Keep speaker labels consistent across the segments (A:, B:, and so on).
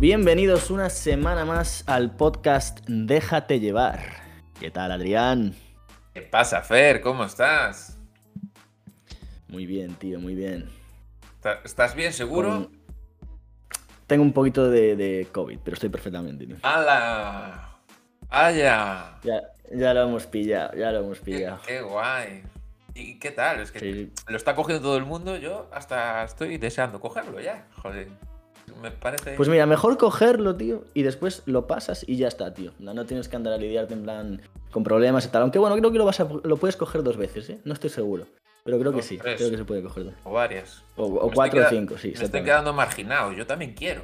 A: Bienvenidos una semana más al podcast Déjate llevar. ¿Qué tal, Adrián?
B: ¿Qué pasa, Fer? ¿Cómo estás?
A: Muy bien, tío, muy bien.
B: ¿Estás bien, seguro?
A: Con- Tengo un poquito de, de COVID, pero estoy perfectamente. tío.
B: ¡Hala! ¡Vaya!
A: Ya, ya lo hemos pillado, ya lo hemos
B: Qué,
A: pillado.
B: qué guay! ¿Y qué tal? Es que
A: Sí.
B: lo está cogiendo todo el mundo, yo hasta estoy deseando cogerlo ya. Joder, me parece...
A: Pues mira, mejor cogerlo, tío, y después lo pasas y ya está, tío. No, no tienes que andar a lidiarte en plan con problemas y tal. Aunque bueno, creo que lo, vas a- lo puedes coger dos veces, ¿eh? No estoy seguro. Pero creo que sí,
B: tres.
A: creo que se puede coger dos.
B: O varias.
A: O, cuatro o cinco, sí.
B: Me estoy quedando marginado, yo también quiero.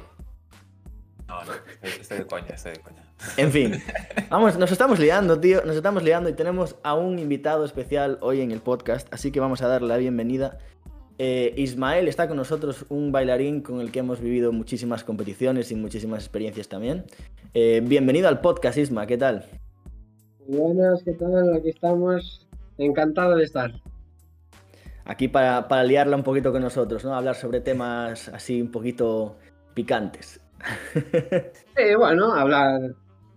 B: No, no, estoy de coña, estoy de coña.
A: En fin, vamos, nos estamos liando, tío, nos estamos liando y tenemos a un invitado especial hoy en el podcast, así que vamos a darle la bienvenida. Eh, Ismael está con nosotros, un bailarín con el que hemos vivido muchísimas competiciones y muchísimas experiencias también. Eh, bienvenido al podcast, Isma, ¿qué tal?
C: Buenas, ¿qué tal? Aquí estamos. Encantado de estar.
A: Aquí para, para liarla un poquito con nosotros, ¿no? Hablar sobre temas así un poquito picantes.
C: Sí, bueno, hablar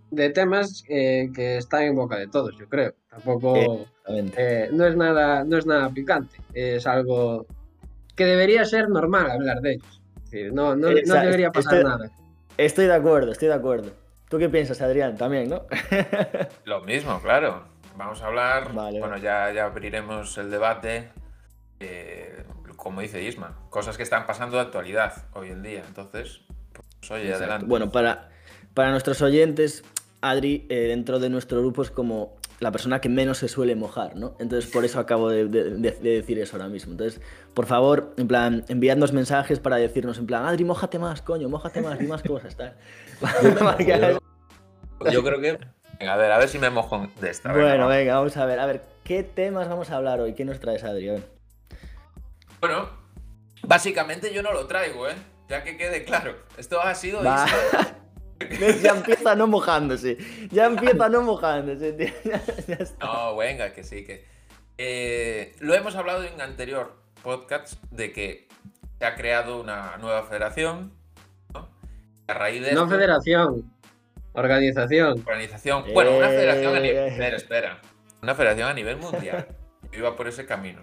C: de temas eh, que están en boca de todos, yo creo. Tampoco eh, no es nada, no es nada picante. Es algo que debería ser normal hablar de ellos. No, no, no debería pasar nada.
A: Estoy de acuerdo, estoy de acuerdo. ¿Tú qué piensas, Adrián? También, ¿no?
B: Lo mismo, claro. Vamos a hablar,
A: Vale.
B: bueno, ya, ya abriremos el debate, eh, como dice Isma, cosas que están pasando de actualidad hoy en día. Entonces, pues oye,
A: Exacto.
B: adelante.
A: Bueno, para, para nuestros oyentes, Adri, eh, dentro de nuestro grupo es como la persona que menos se suele mojar, ¿no? Entonces, por eso acabo de, de- de- de decir eso ahora mismo. Entonces, por favor, en plan, enviadnos mensajes para decirnos, en plan, Adri, mójate más, coño, mójate más, di más cosas, tal. Porque-
B: Yo creo que. Venga, a ver, a ver si me mojo de esta.
A: bueno, venga, vamos a ver. A ver, ¿qué temas vamos a hablar hoy? ¿Qué nos traes, Adri?
B: Bueno, básicamente yo no lo traigo, ¿eh? Ya que quede claro. Esto ha sido.
A: Va. Ya empieza no mojándose. Ya empieza no mojándose, tío. Ya, ya está.
B: No, venga, que sí, que. Eh, lo hemos hablado en anterior podcast de que se ha creado una nueva federación, ¿no? A raíz de
C: No
B: esto-
C: federación, organización.
B: Organización. Bueno, una federación a nivel.
A: Eh.
B: Espera, espera. Una federación a nivel mundial. Yo iba por ese camino.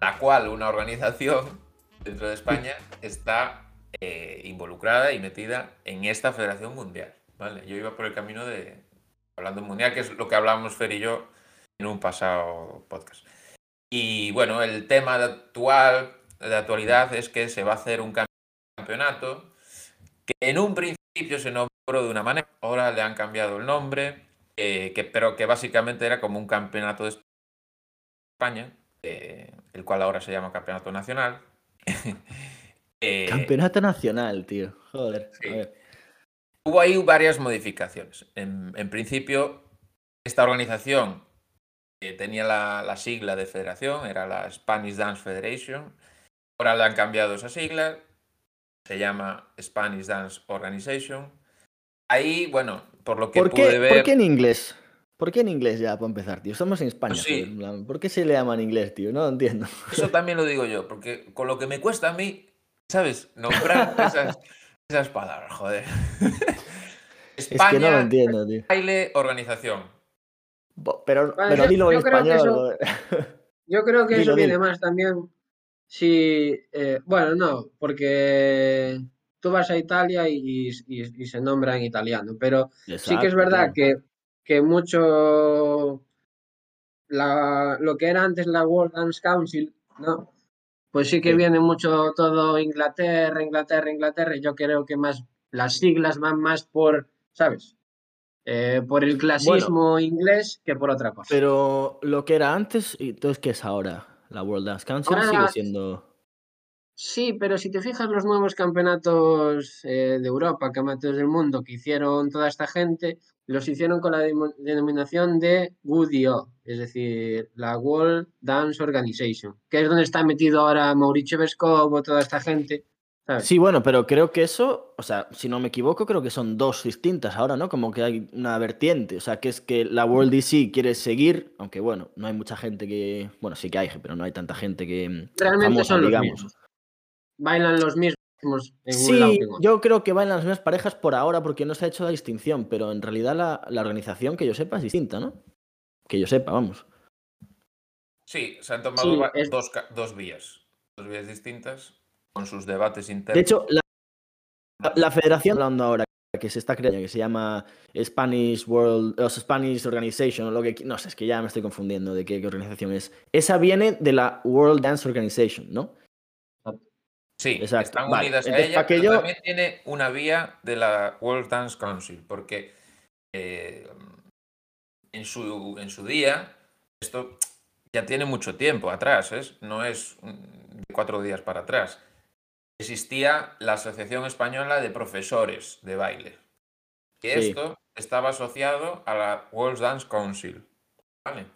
B: La cual una organización dentro de España está eh, involucrada y metida en esta federación mundial. Yo iba por el camino de. Hablando mundial, que es lo que hablábamos Fer y yo en un pasado podcast. Y bueno, el tema de actual, de actualidad, es que se va a hacer un campeonato que en un principio se nombró de una manera, ahora le han cambiado el nombre, eh, que, pero que básicamente era como un campeonato de España, eh, el cual ahora se llama Campeonato Nacional. Eh,
A: Campeonato nacional, tío. Joder.
B: Sí.
A: A ver.
B: Hubo ahí varias modificaciones. En, en principio, esta organización eh, tenía la, la sigla de federación, era la Spanish Dance Federation. Ahora le han cambiado esa sigla, se llama Spanish Dance Organization. Ahí, bueno, por lo que
A: ¿Por
B: pude
A: qué,
B: ver...
A: ¿Por qué en inglés? ¿Por qué en inglés ya, para empezar, tío? Estamos en España.
B: Pues sí.
A: ¿Por qué se le llama en inglés, tío? No lo entiendo.
B: Eso también lo digo yo, porque con lo que me cuesta a mí, ¿sabes? Nombrar esas, esas palabras, joder.
A: Es que no lo
B: España,
A: entiendo, tío.
B: baile, organización.
A: Pero,
C: Bueno,
A: pero
C: yo-
A: dilo en
C: yo creo que
A: español.
C: eso-. Yo creo que
A: Dilo,
C: eso viene
A: dilo.
C: más también si, eh, bueno, no, porque tú vas a Italia y, y- y se nombra en italiano, pero sí que es verdad que, que mucho la, lo que era antes la World Dance Council, ¿no? Pues sí que
A: Sí.
C: viene mucho todo Inglaterra, Inglaterra, Inglaterra, y yo creo que más las siglas van más por, ¿sabes? Eh, por el clasismo inglés que por otra cosa.
A: Pero lo que era antes, ¿y entonces qué es ahora? La World Dance Council
C: Ahora
A: sigue
C: la-
A: siendo.
C: Sí, pero si te fijas los nuevos campeonatos eh, de Europa, campeonatos del mundo que hicieron toda esta gente, los hicieron con la denominación de WDO, es decir, la World Dance Organization, que es donde está metido ahora Mauricio Vescovo, toda esta gente. ¿sabes?
A: Sí, bueno, pero creo que eso, o sea, si no me equivoco, creo que son dos distintas ahora, ¿no? Como que hay una vertiente, o sea, que es que la World DC quiere seguir, aunque bueno, no hay mucha gente que, bueno, sí que hay, pero no hay tanta gente que
C: Realmente
A: famosa,
C: son los
A: digamos.
C: mismos. Bailan los mismos en un lado
A: Sí,
C: otro.
A: yo creo que en las mismas parejas por ahora porque no se ha hecho la distinción, pero en realidad la, la organización que yo sepa es distinta, ¿no? Que yo sepa, vamos.
B: Sí, se han tomado
C: Sí,
B: va-
C: es-
B: dos, vías. Dos vías distintas con sus debates internos.
A: De hecho, la, la federación hablando ahora que se está creando, que se llama Spanish World, o Spanish Organization, o lo que no sé, es que ya me estoy confundiendo de qué, qué organización es. Esa viene de la World Dance Organization, ¿no?
B: Sí,
A: Exacto,
B: están
A: vale.
B: unidas a ella,
A: que
B: pero
A: yo-
B: también tiene una vía de la World Dance Council, porque eh, en, su, en su día, esto ya tiene mucho tiempo atrás, ¿es? no es de cuatro días para atrás. Existía la Asociación Española de Profesores de Baile.
A: Sí.
B: esto estaba asociado a la World Dance Council. ¿vale?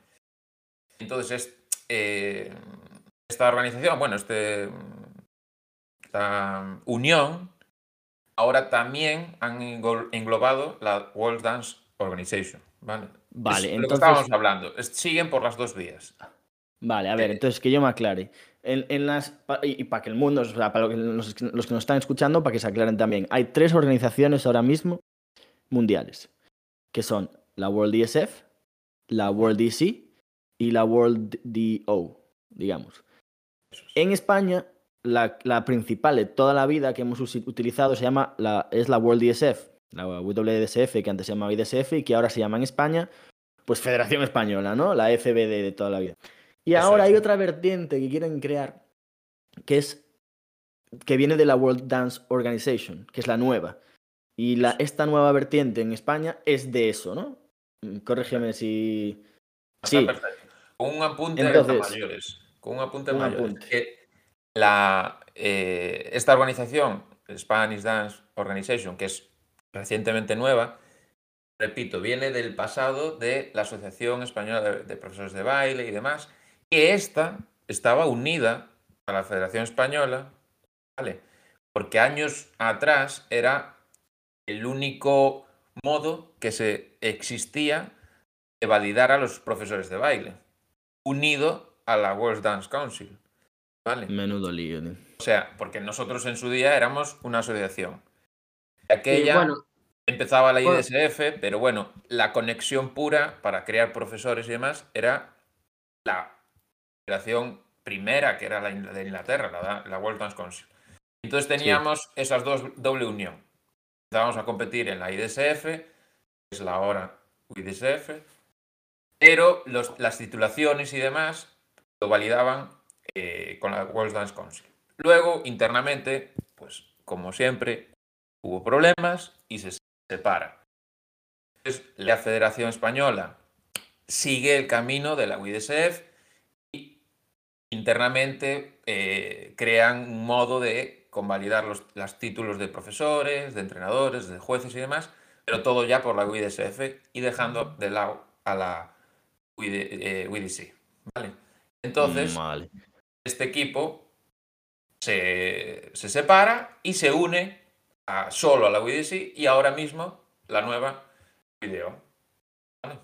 B: Entonces, es, eh, esta organización, bueno, este, esta unión, ahora también han englobado la World Dance Organization. ¿vale?
A: Vale,
B: Es lo que
A: entonces-
B: estábamos hablando. siguen por las dos vías.
A: Vale, a ver,
B: Eh,
A: entonces que yo me aclare. En, en las, y, para que el mundo, o sea, para los, los que nos están escuchando, para que se aclaren también. Hay tres organizaciones ahora mismo mundiales, que son la World ESF, la World DC y la World DO, digamos. En España, la, la principal de toda la vida que hemos utilizado se llama la, es la World ESF, la WDSF, que antes se llamaba IDSF y que ahora se llama en España, pues Federación Española, ¿no? La FBD de toda la vida. Y ahora hay otra vertiente que quieren crear, que es que viene de la World Dance Organization, que es la nueva. Y la, esta nueva vertiente en España es de eso, ¿no? Mm, Corrígeme si... Sí.
B: perfecto. Un apunte
A: Entonces-
B: a mayores. Con un apunte a mayores.
A: apunte.
B: Que la, eh, esta organización, Spanish Dance Organization, que es recientemente nueva, repito, viene del pasado de la Asociación Española de, Profesores de Baile y demás, que esta estaba unida a la Federación Española, ¿vale? Porque años atrás era el único modo que se existía de validar a los profesores de baile, unido a la World Dance Council. ¿Vale?
A: Menudo lío. tío.
B: O sea, porque nosotros en su día éramos una asociación.
C: Sí,
B: Aquella
C: bueno,
B: empezaba la
C: bueno.
B: IDSF, pero bueno, la conexión pura para crear profesores y demás era la federación primera, que era la de Inglaterra, la, la World Dance Council. Entonces teníamos esas dos doble unión. Empezábamos a competir en la IDSF, que es la ahora UIDSF, pero los- las titulaciones y demás lo validaban eh, con la World Dance Council. Luego, internamente, pues como siempre, hubo problemas y se separa. Entonces, la Federación Española sigue el camino de la UIDSF y internamente eh, crean un modo de convalidar los, los títulos de profesores, de entrenadores, de jueces y demás, pero todo ya por la UIDSF y dejando de lado a la UID, eh, UIDC. ¿vale? Entonces. Este equipo se, se separa y se une a- solo a la WDC y ahora mismo la nueva video. ¿Vale?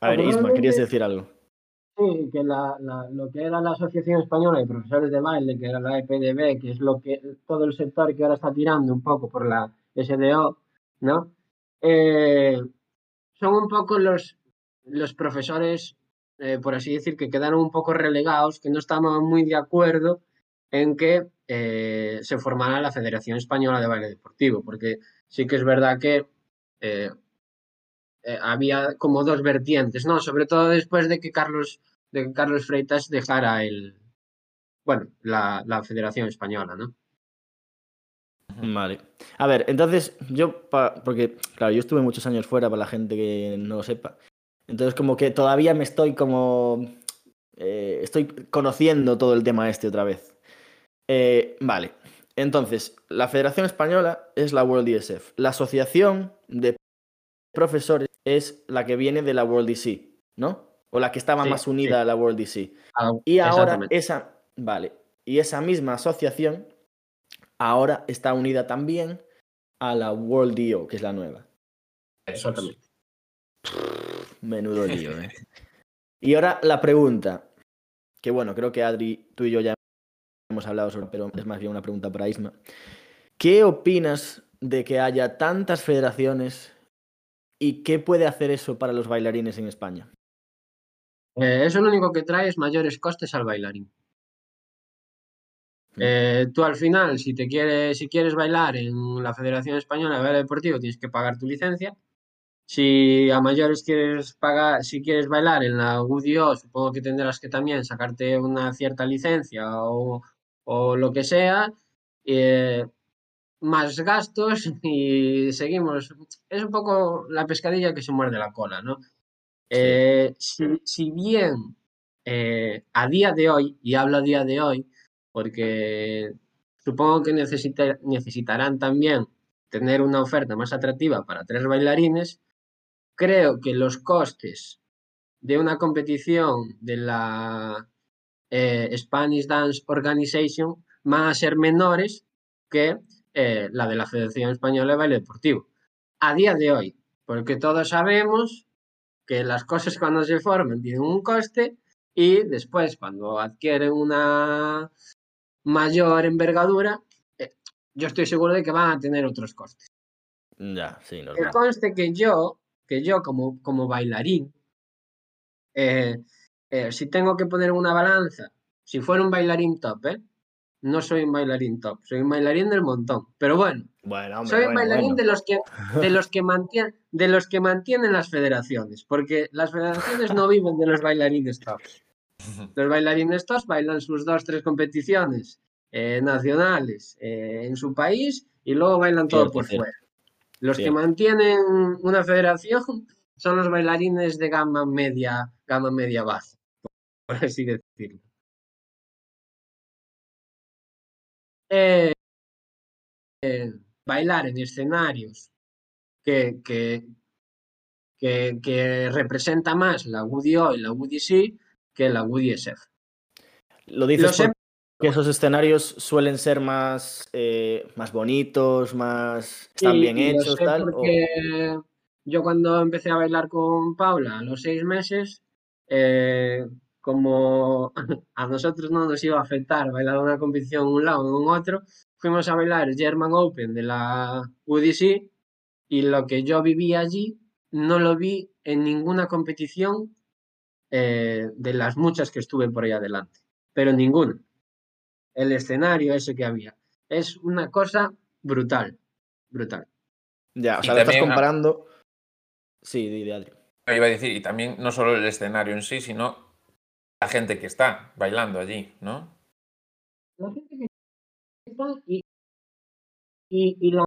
A: A ver, Isma, querías decir algo.
C: Sí, que la, la- lo que era la Asociación Española de Profesores de Baile, que era la EPDB, que es lo que todo el sector que ahora está tirando un poco por la SDO, ¿no? Eh, son un poco los, los profesores, eh, por así decir, que quedaron un poco relegados, que no estaban muy de acuerdo en que eh, se formara la Federación Española de Baile Deportivo, porque sí que es verdad que eh, había como dos vertientes, ¿no? Sobre todo después de que Carlos, de que Carlos Freitas dejara el, bueno, la, la Federación Española, ¿no?
A: Vale. A ver, entonces yo, pa- porque claro, yo estuve muchos años fuera para la gente que no lo sepa. Entonces como que todavía me estoy como... eh, estoy conociendo todo el tema este otra vez. Eh, vale. Entonces, la Federación Española es la World ESF. La Asociación de Profesores es la que viene de la World DC, ¿no? O la que estaba
C: Sí,
A: más unida a la World DC.
C: Ah,
A: Y ahora
C: exactamente.
A: esa, vale, y esa misma asociación ahora está unida también a la World DO, que es la nueva.
B: Es.
A: Menudo lío, ¿eh? Y ahora la pregunta, que bueno, creo que Adri, tú y yo ya hemos hablado sobre, pero es más bien una pregunta para Isma. ¿Qué opinas de que haya tantas federaciones y qué puede hacer eso para los bailarines en España?
C: Eh, eso lo único que trae es mayores costes al bailarín.
A: Mm.
C: Eh, tú al final, si te quieres, si quieres bailar en la Federación Española de Baile Deportivo, tienes que pagar tu licencia. Si a mayores quieres pagar, si quieres bailar en la UDO, supongo que tendrás que también sacarte una cierta licencia o, o lo que sea. eh, más gastos y seguimos. Es un poco la pescadilla que se muerde la cola, ¿no? Eh, si, si bien eh, a día de hoy, y hablo a día de hoy, porque supongo que necesita- necesitarán también tener una oferta más atractiva para tres bailarines, creo que los costes de una competición de la eh, Spanish Dance Organization van a ser menores que eh, la de la Federación Española de Baile Deportivo. A día de hoy, porque todos sabemos que las cosas cuando se forman tienen un coste y después cuando adquieren una mayor envergadura, eh, yo estoy seguro de que van a tener otros costes.
A: Ya, sí,
C: Que
A: normal.
C: conste que yo, que yo como, como bailarín, eh, eh, si tengo que poner una balanza, si fuera un bailarín top, ¿eh? No soy un bailarín top, soy un bailarín del montón. Pero bueno,
A: Bueno, hombre,
C: soy un
A: bueno,
C: bailarín
A: bueno.
C: de los que de los que mantienen de los que mantienen las federaciones, porque las federaciones no viven de los bailarines tops. Los bailarines tops bailan sus dos, tres competiciones eh, nacionales eh, en su país y luego bailan todo por fuera. Los que mantienen una federación son los bailarines de gama media, gama media baja, por así decirlo. Eh, eh, bailar en escenarios que, que, que, que representa más la UDO y la UDC que la.
A: Lo dices
C: Lo sé,
A: porque esos escenarios suelen ser más, eh, más bonitos, más... están
C: y-
A: bien
C: y
A: hechos, tal. o-
C: yo cuando empecé a bailar con Paula a los seis meses, eh, como a nosotros no nos iba a afectar bailar una competición en un lado o en otro, fuimos a bailar el German Open de la UDC y lo que yo viví allí no lo vi en ninguna competición eh, de las muchas que estuve por ahí adelante, pero ninguna. El escenario ese que había es una cosa brutal, brutal.
A: Ya, o sea, lo estás
B: ah,
A: comparando... Sí, di, di, Adri.
B: Iba a decir, y también no solo el escenario en sí, sino la gente que está bailando allí, ¿no?
C: La gente que está y, y, y la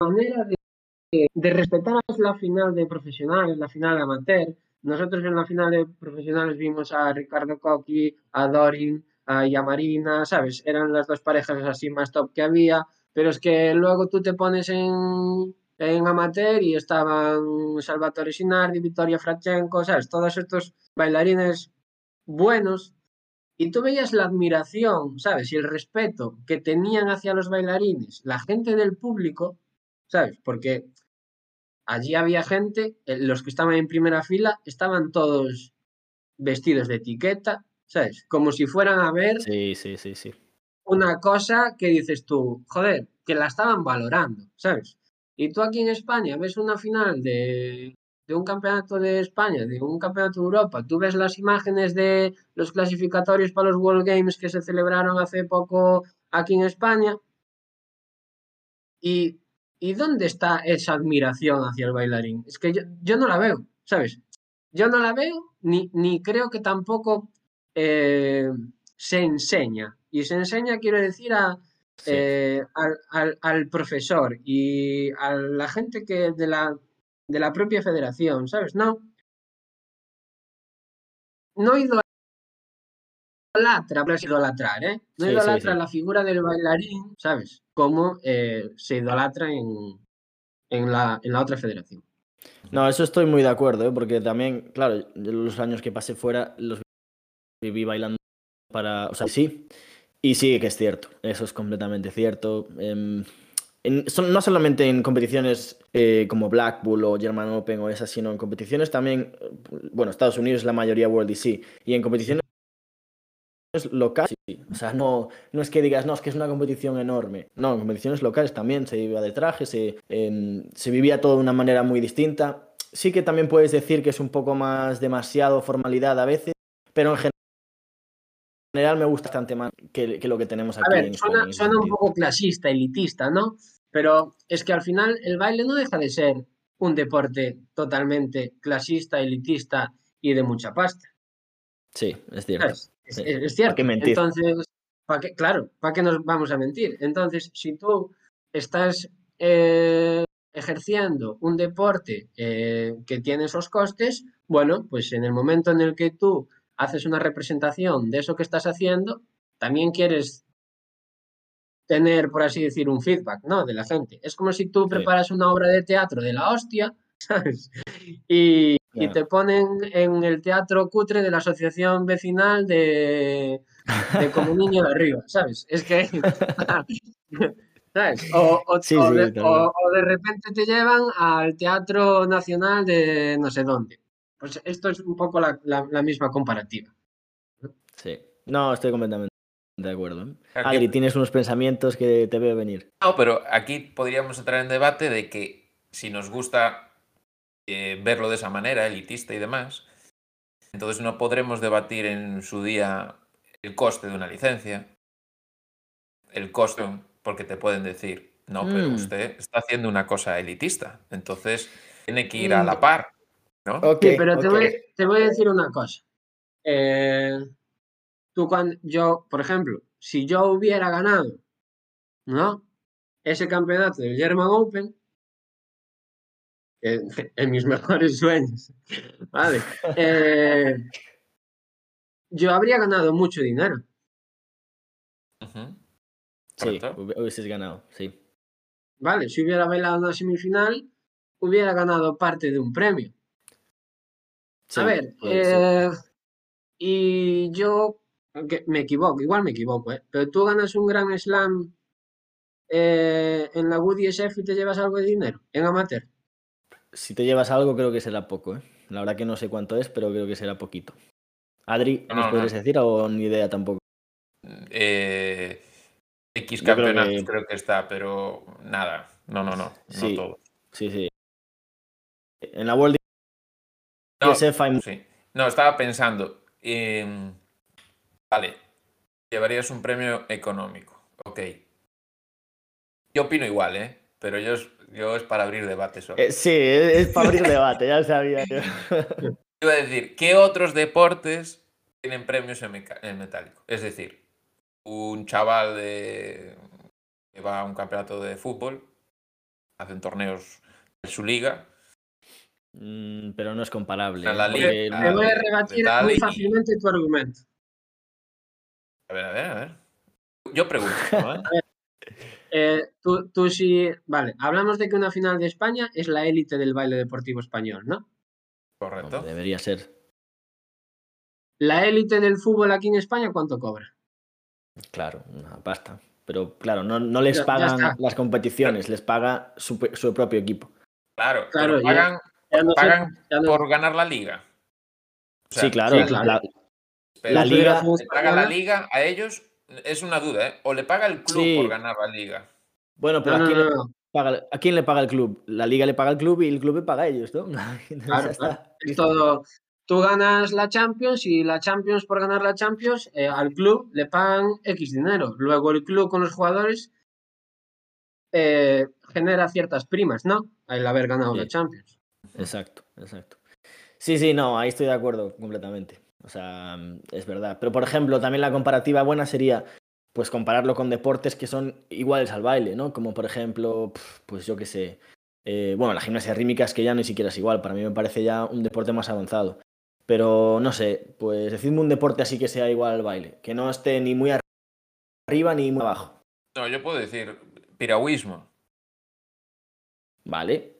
C: manera de, de respetar la final de profesionales, la final de amateur. Nosotros en la final de profesionales vimos a Ricardo Coqui, a Dorin, a Yamarina, ¿sabes? Eran las dos parejas así más top que había, pero es que luego tú te pones en, en amateur y estaban Salvatore Sinardi, Vittoria Frachenko, ¿sabes? Todos estos bailarines buenos y tú veías la admiración, ¿sabes? Y el respeto que tenían hacia los bailarines, la gente del público, ¿sabes? Porque allí había gente, eh, los que estaban en primera fila estaban todos vestidos de etiqueta, ¿sabes? Como si fueran a ver
A: Sí, sí, sí, sí.
C: una cosa que dices tú, joder, que la estaban valorando, ¿sabes? Y tú aquí en España ves una final de, de un campeonato de España, de un campeonato de Europa, tú ves las imágenes de los clasificatorios para los World Games que se celebraron hace poco aquí en España. ¿Y, y dónde está esa admiración hacia el bailarín? Es que yo, yo no la veo, ¿sabes? Yo no la veo, ni, ni creo que tampoco eh, se enseña. Y se enseña, quiero decir, a,
A: Sí.
C: eh, al, al- al profesor y a la gente que de la, de la propia federación, ¿sabes? No. No idolatra, pero es idolatrar, ¿eh? No
A: Sí,
C: idolatra
A: sí.
C: la figura del bailarín, ¿sabes? Como eh, se idolatra en, en, la, en la otra federación.
A: No, eso estoy muy de acuerdo, ¿eh? porque también, claro, los años que pasé fuera los viví bailando para. O sea, sí. Y sí que es cierto, eso es completamente cierto. Em, en- son- no solamente en competiciones eh, como Black Bull o German Open o esas, sino en competiciones también. eh, Bueno, Estados Unidos la mayoría World DC. Y en competiciones locales, sí. O sea, no, no es que digas, no, es que es una competición enorme. No, en competiciones locales también se iba de traje, se, eh, se vivía todo de una manera muy distinta. Sí que también puedes decir que es un poco más demasiado formalidad a veces, pero en general me gusta bastante más que, que lo que tenemos aquí.
C: A ver,
A: en
C: suena,
A: en
C: suena un poco clasista, elitista, ¿no? Pero es que al final el baile no deja de ser un deporte totalmente clasista, elitista y de mucha pasta.
A: Sí, es cierto.
C: Es,
A: Sí.
C: es- es
A: ¿Para
C: cierto.
A: qué mentir?
C: Entonces, ¿para qué? Claro, ¿para qué nos vamos a mentir? Entonces, si tú estás eh, ejerciendo un deporte eh, que tiene esos costes, bueno, pues en el momento en el que tú haces una representación de eso que estás haciendo, también quieres tener, por así decir, un feedback, ¿no? De la gente. Es como si tú
A: Sí.
C: preparas una obra de teatro de la hostia, ¿sabes? Y, te ponen en el teatro cutre de la asociación vecinal de, de como niño de arriba, ¿sabes? Es que... ¿Sabes? O, o-
A: Sí,
C: o
A: sí,
C: de,
A: tal
C: o-
A: cual.
C: o de repente te llevan al Teatro Nacional de no sé dónde. Pues esto es un poco la, la- la misma comparativa.
A: Sí. No, estoy completamente de acuerdo. ¿eh? Adri, tienes unos pensamientos que te veo venir.
B: No, pero aquí podríamos entrar en debate de que si nos gusta eh, verlo de esa manera, elitista y demás, entonces no podremos debatir en su día el coste de una licencia, el coste, porque te pueden decir, no, pero
A: Mm.
B: usted está haciendo una cosa elitista, entonces tiene que ir a
C: Mm.
B: la par, ¿no?
A: Ok,
C: Sí, pero te, voy, te voy a decir una cosa. Eh, tú cuando yo, por ejemplo, si yo hubiera ganado, ¿no? Ese campeonato del German Open, en, en mis mejores sueños, ¿vale? Eh, yo habría ganado mucho dinero,
B: Ujú.
A: Sí,
B: Correcto.
A: hub- hubieses ganado, sí.
C: ¿vale? Si hubiera bailado una semifinal, hubiera ganado parte de un premio.
A: Sí,
C: A ver, eh, y yo, aunque me equivoco, igual me equivoco, ¿eh? pero tú ganas un Grand Slam eh, en la Woody SF y te llevas algo de dinero, en amateur.
A: Si te llevas algo, creo que será poco, ¿eh? La verdad que no sé cuánto es, pero creo que será poquito. Adri,
B: No,
A: ¿nos
B: no,
A: podrías
B: no.
A: decir o ni idea tampoco?
B: Eh, X
A: creo
B: campeonatos
A: que-
B: creo que está, pero nada, no, no, no,
A: Sí.
B: no todo.
A: Sí, sí. En la World
B: No. Sí. Estaba pensando. em, vale, llevarías un premio económico. Ok. Yo opino igual, ¿eh? Pero yo es, yo es para abrir debate solo.
A: Eh, sí, es, es para abrir debate, ya sabía yo.
B: Iba a decir, ¿qué otros deportes tienen premios en, en metálico? Es decir, un chaval de, que va a un campeonato de fútbol, hacen torneos de su liga,
A: Mm, pero no es comparable.
B: La
A: ¿eh?
B: liga.
A: Porque
C: Te voy a rebatir muy
B: y-
C: fácilmente tu argumento.
B: A ver, a ver, a ver. Yo pregunto, ¿no? ¿eh?
C: Tú, tú sí, vale, hablamos de que una final de España es la élite del baile deportivo español, ¿no?
B: Correcto.
A: Hombre, debería ser.
C: La élite del fútbol aquí en España, ¿cuánto cobra?
A: Claro, una pasta. Pero claro, no, no les pagan las competiciones, les paga su, su propio equipo.
B: Claro,
C: Claro,
B: pagan,
C: no
B: pagan
C: no-
B: por ganar la liga. O sea,
A: sí, claro.
C: sí, claro.
A: la-
B: pero
A: la liga-
C: Federación
B: ¿Le paga la liga a ellos? Es una duda, ¿eh? O le paga el club
A: Sí.
B: por ganar la liga.
A: bueno, pero
C: No,
A: ¿a,
C: no,
A: quién
C: no,
A: le paga, ¿a quién le paga el club? La liga le paga al club y el club le paga a ellos, ¿no? Entonces
C: Claro,
A: está.
C: claro. Es todo. Tú ganas la Champions y la Champions por ganar la Champions eh, al club le pagan X dinero. Luego el club con los jugadores eh, genera ciertas primas, ¿no? Al haber ganado
A: Sí.
C: la Champions.
A: Exacto, exacto. Sí, sí, no, ahí estoy de acuerdo completamente. O sea, mm, es verdad. Pero, por ejemplo, también la comparativa buena sería, pues, compararlo con deportes que son iguales al baile, ¿no? Como, por ejemplo, pues yo qué sé. eh, bueno, la gimnasia rítmica es que ya ni siquiera es igual. Para mí me parece ya un deporte más avanzado. Pero, no sé, pues decidme un deporte así que sea igual al baile. Que no esté ni muy arriba ni muy abajo.
B: No, yo puedo decir piragüismo.
A: Vale.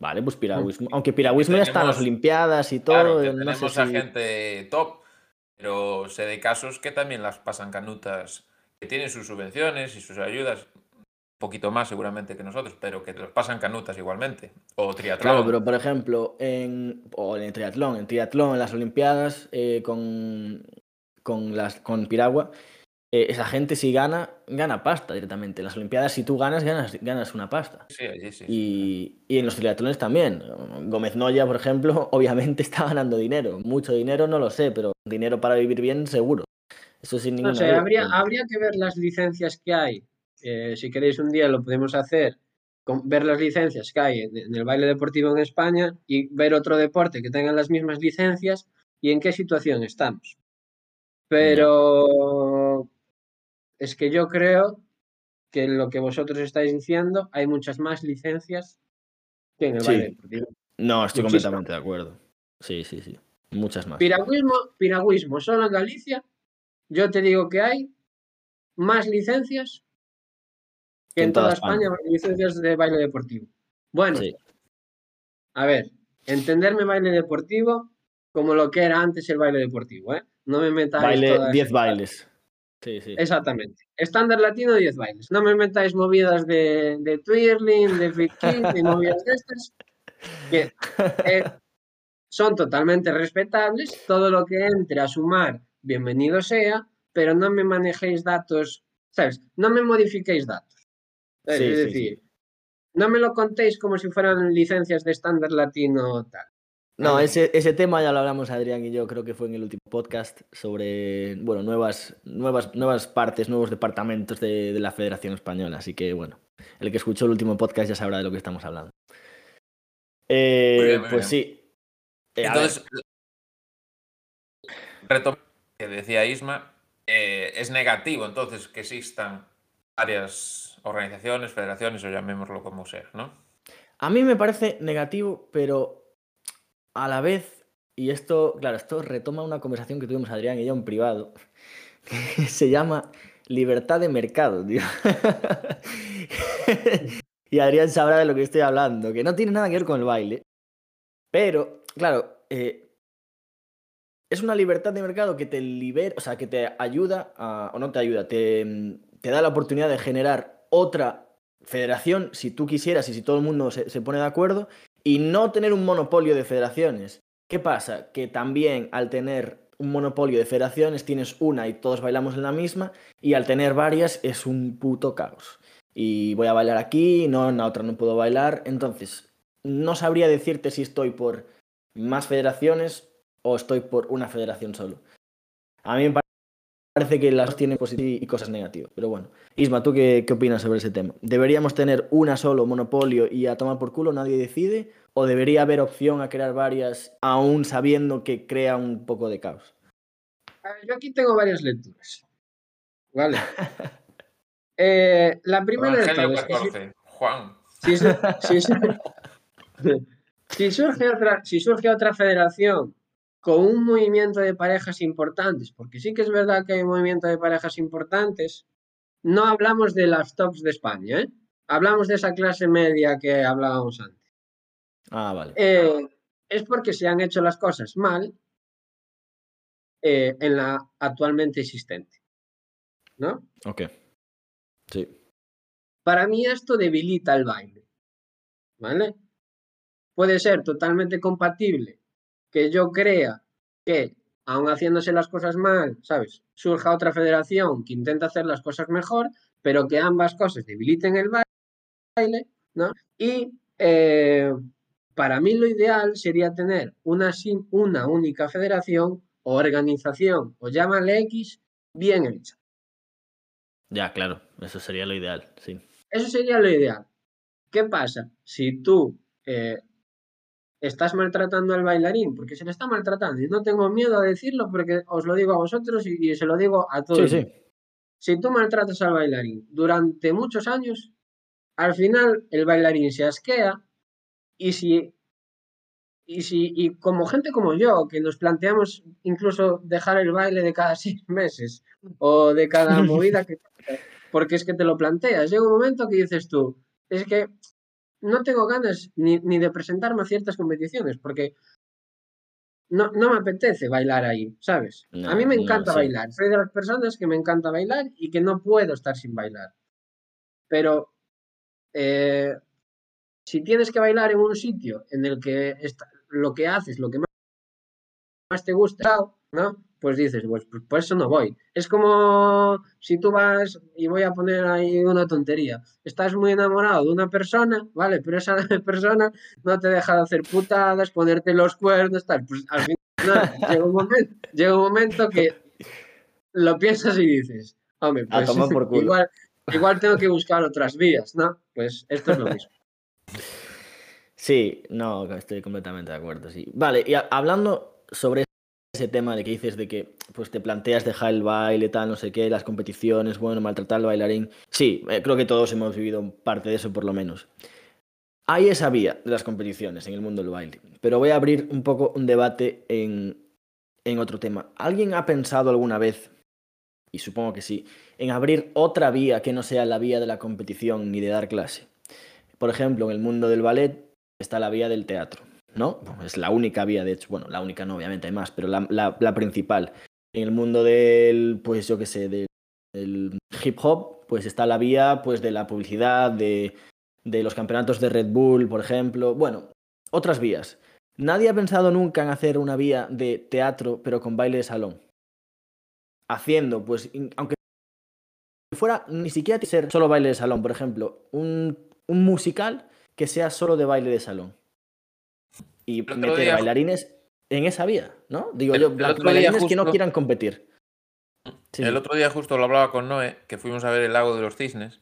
A: Vale, pues piragüismo. Aunque piragüismo ya está en las Olimpiadas y todo.
B: Claro,
A: sé
B: tenemos a gente top, pero sé de casos que también las pasan canutas, que tienen sus subvenciones y sus ayudas, un poquito más seguramente que nosotros, pero que los pasan canutas igualmente. O triatlón.
A: Claro, pero por ejemplo, en, o en el triatlón, en triatlón, en las Olimpiadas, eh, con, con, las, con Piragua, eh, esa gente si gana, gana pasta directamente. En las Olimpiadas, si tú ganas, ganas, ganas una pasta.
B: Sí, allí sí.
A: Y, y en los triatlones también. Gómez Noya, por ejemplo, obviamente está ganando dinero. Mucho dinero no lo sé, pero dinero para vivir bien seguro. Eso sin ninguna
C: No sé,
A: duda.
C: habría, habría que ver las licencias que hay. Eh, si queréis un día lo podemos hacer, con, ver las licencias que hay en, en el baile deportivo en España y ver otro deporte que tenga las mismas licencias y en qué situación estamos. Pero es que yo creo que en lo que vosotros estáis diciendo hay muchas más licencias que en el
A: Sí.
C: baile deportivo.
A: No, estoy
C: Muchísimo.
A: completamente de acuerdo. Sí, sí, sí. Muchas más.
C: Piragüismo, piragüismo, solo en Galicia, yo te digo que hay más licencias que en toda España, licencias de baile deportivo. Bueno,
A: Sí.
C: a ver, entenderme baile deportivo como lo que era antes el baile deportivo, ¿eh? No me metáis
A: Baile,
C: todas
A: 10
C: estas-
A: bailes. Sí, sí.
C: Exactamente. Estándar latino, 10 bailes. No me metáis movidas de, de twirling, de flip kick, ni movidas de estas. Que eh, son totalmente respetables. Todo lo que entre a sumar, bienvenido sea, pero no me manejéis datos, ¿sabes? No me modifiquéis datos. Es
A: Sí,
C: decir, no me lo contéis como si fueran licencias de estándar latino tal.
A: No, ese, ese tema ya lo hablamos Adrián y yo, creo que fue en el último podcast, sobre bueno, nuevas, nuevas, nuevas partes, nuevos departamentos de, de la Federación Española. Así que bueno, el que escuchó el último podcast ya sabrá de lo que estamos hablando. Eh,
B: Muy bien, muy
A: pues
B: bien.
A: sí. Eh,
B: Entonces, retom que decía Isma, eh, es negativo entonces que existan varias organizaciones, federaciones o llamémoslo como sea, ¿no?
A: A mí me parece negativo, pero a la vez, y esto, claro, esto retoma una conversación que tuvimos Adrián y yo en privado, que se llama libertad de mercado, tío. y Adrián sabrá de lo que estoy hablando, que no tiene nada que ver con el baile, pero, claro, eh, es una libertad de mercado que te libera, o sea, que te ayuda, o no te ayuda, te, te da la oportunidad de generar otra federación, si tú quisieras y si todo el mundo se, se pone de acuerdo, y no tener un monopolio de federaciones. ¿Qué pasa? Que también al tener un monopolio de federaciones tienes una y todos bailamos en la misma, y al tener varias es un puto caos. Y voy a bailar aquí, no, en la otra no puedo bailar. Entonces, no sabría decirte si estoy por más federaciones o estoy por una federación solo. A mí parece que las dos tienen positivas y cosas negativas. Pero bueno, Isma, ¿tú qué, qué opinas sobre ese tema? ¿Deberíamos tener una solo monopolio y a tomar por culo nadie decide? ¿O debería haber opción a crear varias aún sabiendo que crea un poco de caos?
C: A ver, yo aquí tengo varias lecturas. Vale. Eh, la primera de
B: Evangelio
C: todas, que si-
B: 14, Juan.
C: si, su- si su- si surge otra, si surge otra federación con un movimiento de parejas importantes, porque sí que es verdad que hay un movimiento de parejas importantes, no hablamos de las tops de España, ¿eh? hablamos de esa clase media que hablábamos antes.
A: Ah, vale.
C: Eh, es porque se han hecho las cosas mal eh, en la actualmente existente. ¿No?
A: Ok. Sí.
C: Para mí esto debilita el baile. ¿Vale? Puede ser totalmente compatible que yo crea que, aun haciéndose las cosas mal, ¿sabes? Surja otra federación que intenta hacer las cosas mejor, pero que ambas cosas debiliten el baile, ¿no? Y eh, para mí lo ideal sería tener una, una única federación o organización, o llámale X, bien hecha.
A: Ya, claro. Eso sería lo ideal, sí.
C: Eso sería lo ideal. ¿Qué pasa? Si tú eh, estás maltratando al bailarín, porque se le está maltratando, y no tengo miedo a decirlo porque os lo digo a vosotros y, y se lo digo a todos.
A: Sí, sí.
C: Si tú maltratas al bailarín durante muchos años, al final el bailarín se asquea y si y si y como gente como yo que nos planteamos incluso dejar el baile de cada seis meses o de cada movida que porque es que te lo planteas llega un momento que dices tú es que no tengo ganas ni, ni de presentarme a ciertas competiciones porque no, no me apetece bailar ahí, ¿sabes?
A: No,
C: a mí me
A: no,
C: encanta
A: sí.
C: bailar, soy de las personas que me encanta bailar y que no puedo estar sin bailar. Pero eh, si tienes que bailar en un sitio en el que está- lo que haces, lo que más, más te gusta, ¿no? Pues dices, pues, pues por eso no voy. Es como si tú vas, y voy a poner ahí una tontería, estás muy enamorado de una persona, ¿vale? Pero esa persona no te deja de hacer putadas, ponerte los cuernos, tal. Pues al final llega un momento, llega un momento que lo piensas y dices, hombre, pues
A: por culo.
C: igual, igual tengo que buscar otras vías, ¿no? Pues esto es lo mismo.
A: Sí, no, estoy completamente de acuerdo, sí. Vale, y hablando sobre ese tema de que dices de que pues te planteas dejar el baile, tal, no sé qué, las competiciones, bueno, maltratar al bailarín. Sí, eh, creo que todos hemos vivido parte de eso por lo menos. Hay esa vía de las competiciones en el mundo del baile, pero voy a abrir un poco un debate en, en otro tema. ¿Alguien ha pensado alguna vez, y supongo que sí, en abrir otra vía que no sea la vía de la competición ni de dar clase? Por ejemplo, en el mundo del ballet está la vía del teatro, ¿no? Es la única vía, de hecho, bueno, la única no, obviamente hay más, pero la, la- principal. En el mundo del, pues yo qué sé, del, hip hop, pues está la vía pues de la publicidad, de, de los campeonatos de Red Bull, por ejemplo. Bueno, otras vías. Nadie ha pensado nunca en hacer una vía de teatro, pero con baile de salón. Haciendo, pues, aunque fuera ni siquiera ser solo baile de salón, por ejemplo, un, un musical que sea solo de baile de salón. Y meter
B: día-
A: bailarines en esa vía, ¿no? Digo
B: El-
A: yo,
B: el
A: bailarines que no quieran competir. Sí,
B: el
A: sí.
B: otro día justo lo hablaba con Noé, que fuimos a ver el lago de los cisnes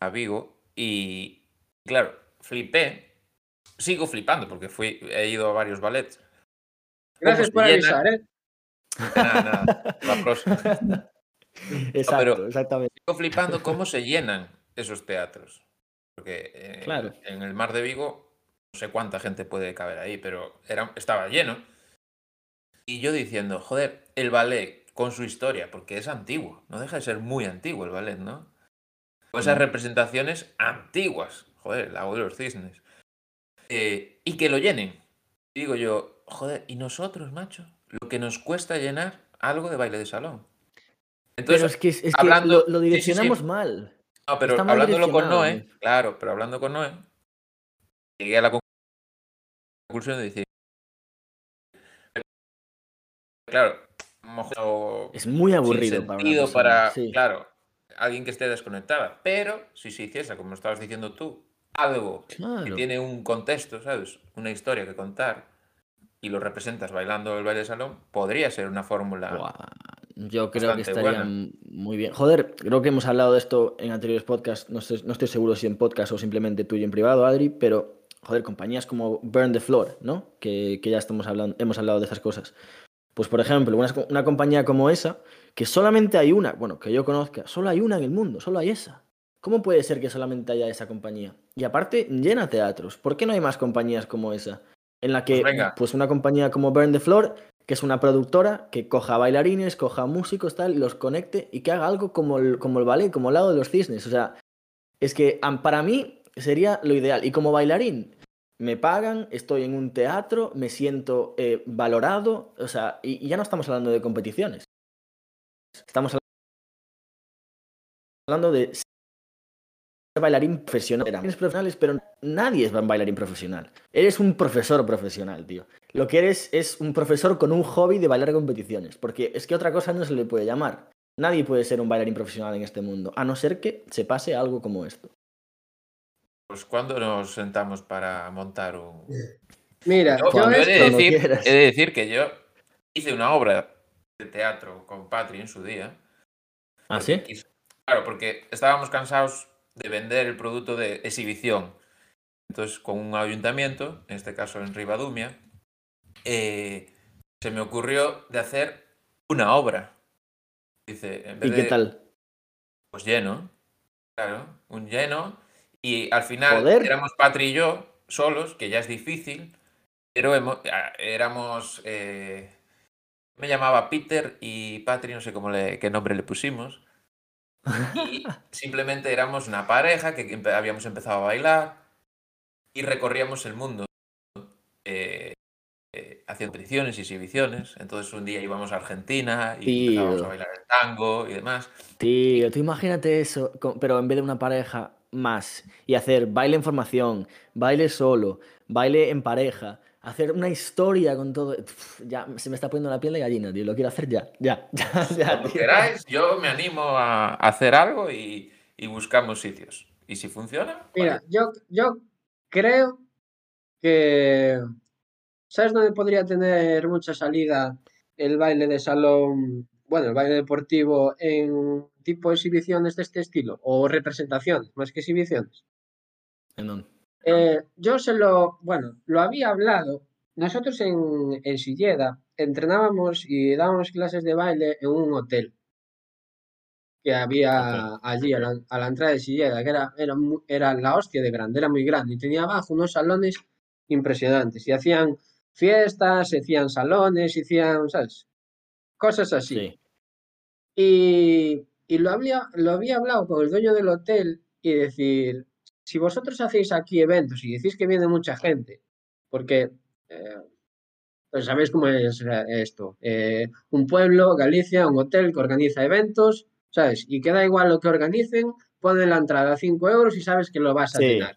B: a Vigo y claro, flipé. Sigo flipando porque fui, he ido a varios ballets.
C: Gracias por
B: llena?
C: avisar, ¿eh?
B: Nada, nada, la próxima.
A: Exacto,
B: pero-
A: exactamente.
B: Sigo flipando cómo se llenan esos teatros. Porque eh,
A: Claro.
B: en el mar de Vigo no sé cuánta gente puede caber ahí, pero era, estaba lleno. Y yo diciendo, joder, el ballet con su historia, porque es antiguo, no deja de ser muy antiguo el ballet, ¿no? Esas
A: Mm.
B: representaciones antiguas, joder, el lago de los cisnes. Eh, y que lo llenen. Y digo yo, joder, ¿y nosotros, macho? Lo que nos cuesta llenar algo de baile de salón.
A: Pero
B: Entonces,
A: es que, es que
B: hablando-
A: lo, lo
B: sí, sí, sí.
A: direccionamos mal.
B: no, pero hablándolo con Noé, claro, pero hablando con Noé, llegué a la de decir, claro, mejor
A: Es muy aburrido para una
B: sentido
A: persona,
B: para,
A: sí.
B: claro, alguien que esté desconectada, pero si se hiciese, como estabas diciendo tú, algo que tiene un contexto, ¿sabes? Una historia que contar y lo representas bailando el baile de salón, podría ser una fórmula.
A: Yo creo que estaría
B: buena.
A: muy bien. Joder, creo que hemos hablado de esto en anteriores podcasts. No, sé- no estoy seguro si en podcast o simplemente tú y en privado, Adri, pero joder, compañías como Burn the Floor, ¿no? Que, que ya estamos hablando, hemos hablado de esas cosas. Pues por ejemplo, una, una compañía como esa, que solamente hay una, bueno, que yo conozca, solo hay una en el mundo, solo hay esa. ¿Cómo puede ser que solamente haya esa compañía? Y aparte, llena teatros. ¿Por qué no hay más compañías como esa? En la que,
B: Pues
A: pues una compañía como Burn the Floor, que es una productora que coja bailarines, coja músicos, tal, los conecte y que haga algo como el, como el ballet, como el lado de los cisnes. O sea, es que para mí sería lo ideal. Y como bailarín, me pagan, estoy en un teatro, me siento eh, valorado, o sea, y, ya no estamos hablando de competiciones. Estamos hablando de bailarín profesional. Profesionales, pero nadie es bailarín profesional. Eres un profesor profesional, tío. Lo que eres es un profesor con un hobby de bailar competiciones, porque es que otra cosa no se le puede llamar. Nadie puede ser un bailarín profesional en este mundo, a no ser que se pase algo como esto.
B: Pues cuando nos sentamos para montar un.
C: Mira,
B: Yo,
C: yo
B: he, de decir, he de decir que yo hice una obra de teatro con Patri en su día.
A: ¿Ah, sí?
B: quis- Claro, porque estábamos cansados de vender el producto de exhibición. Entonces, con un ayuntamiento, en este caso en Ribadumia, eh, se me ocurrió de hacer una obra. Dice, en vez
A: ¿Y qué
B: de-
A: tal?
B: Pues lleno, claro, un lleno. Y al final
A: Joder.
B: éramos Patri y yo solos, que ya es difícil, pero hemo- ah, éramos... eh, me llamaba Peter y Patri, no sé cómo le, qué nombre le pusimos. Y simplemente éramos una pareja que empe- habíamos empezado a bailar y recorríamos el mundo eh, eh, haciendo peticiones y exhibiciones. Entonces un día íbamos a Argentina y
A: Tío.
B: empezábamos a bailar el tango y demás.
A: Tío, tú imagínate eso, pero en vez de una pareja más, y hacer baile en formación, baile solo, baile en pareja, hacer una historia con todo. ya se me está poniendo la piel de gallina, tío. Lo quiero hacer ya, ya, ya. ya
B: Cuando queráis, yo me animo a hacer algo y, buscamos sitios. Y si funciona.
C: Mira, yo, yo creo que. ¿Sabes dónde podría tener mucha salida el baile de salón? Bueno, el baile deportivo en tipo de exhibiciones de este estilo o representaciones, más que exhibiciones.
A: ¿En dónde?
C: Eh, yo se lo, bueno, lo había hablado. Nosotros en, en Silleda entrenábamos y dábamos clases de baile en un hotel que había allí a la, entrada de Silleda, que era, era, era la hostia de grande, era muy grande y tenía abajo unos salones impresionantes y hacían fiestas, hacían salones, hacían, ¿sabes? Cosas así. Y, y lo, había, lo había hablado con el dueño del hotel y decir, si vosotros hacéis aquí eventos y decís que viene mucha gente, porque eh, pues sabéis cómo es esto, eh, un pueblo, Galicia, un hotel que organiza eventos, ¿sabes? Y queda igual lo que organicen, ponen la entrada a 5 euros y sabes que lo vas a tener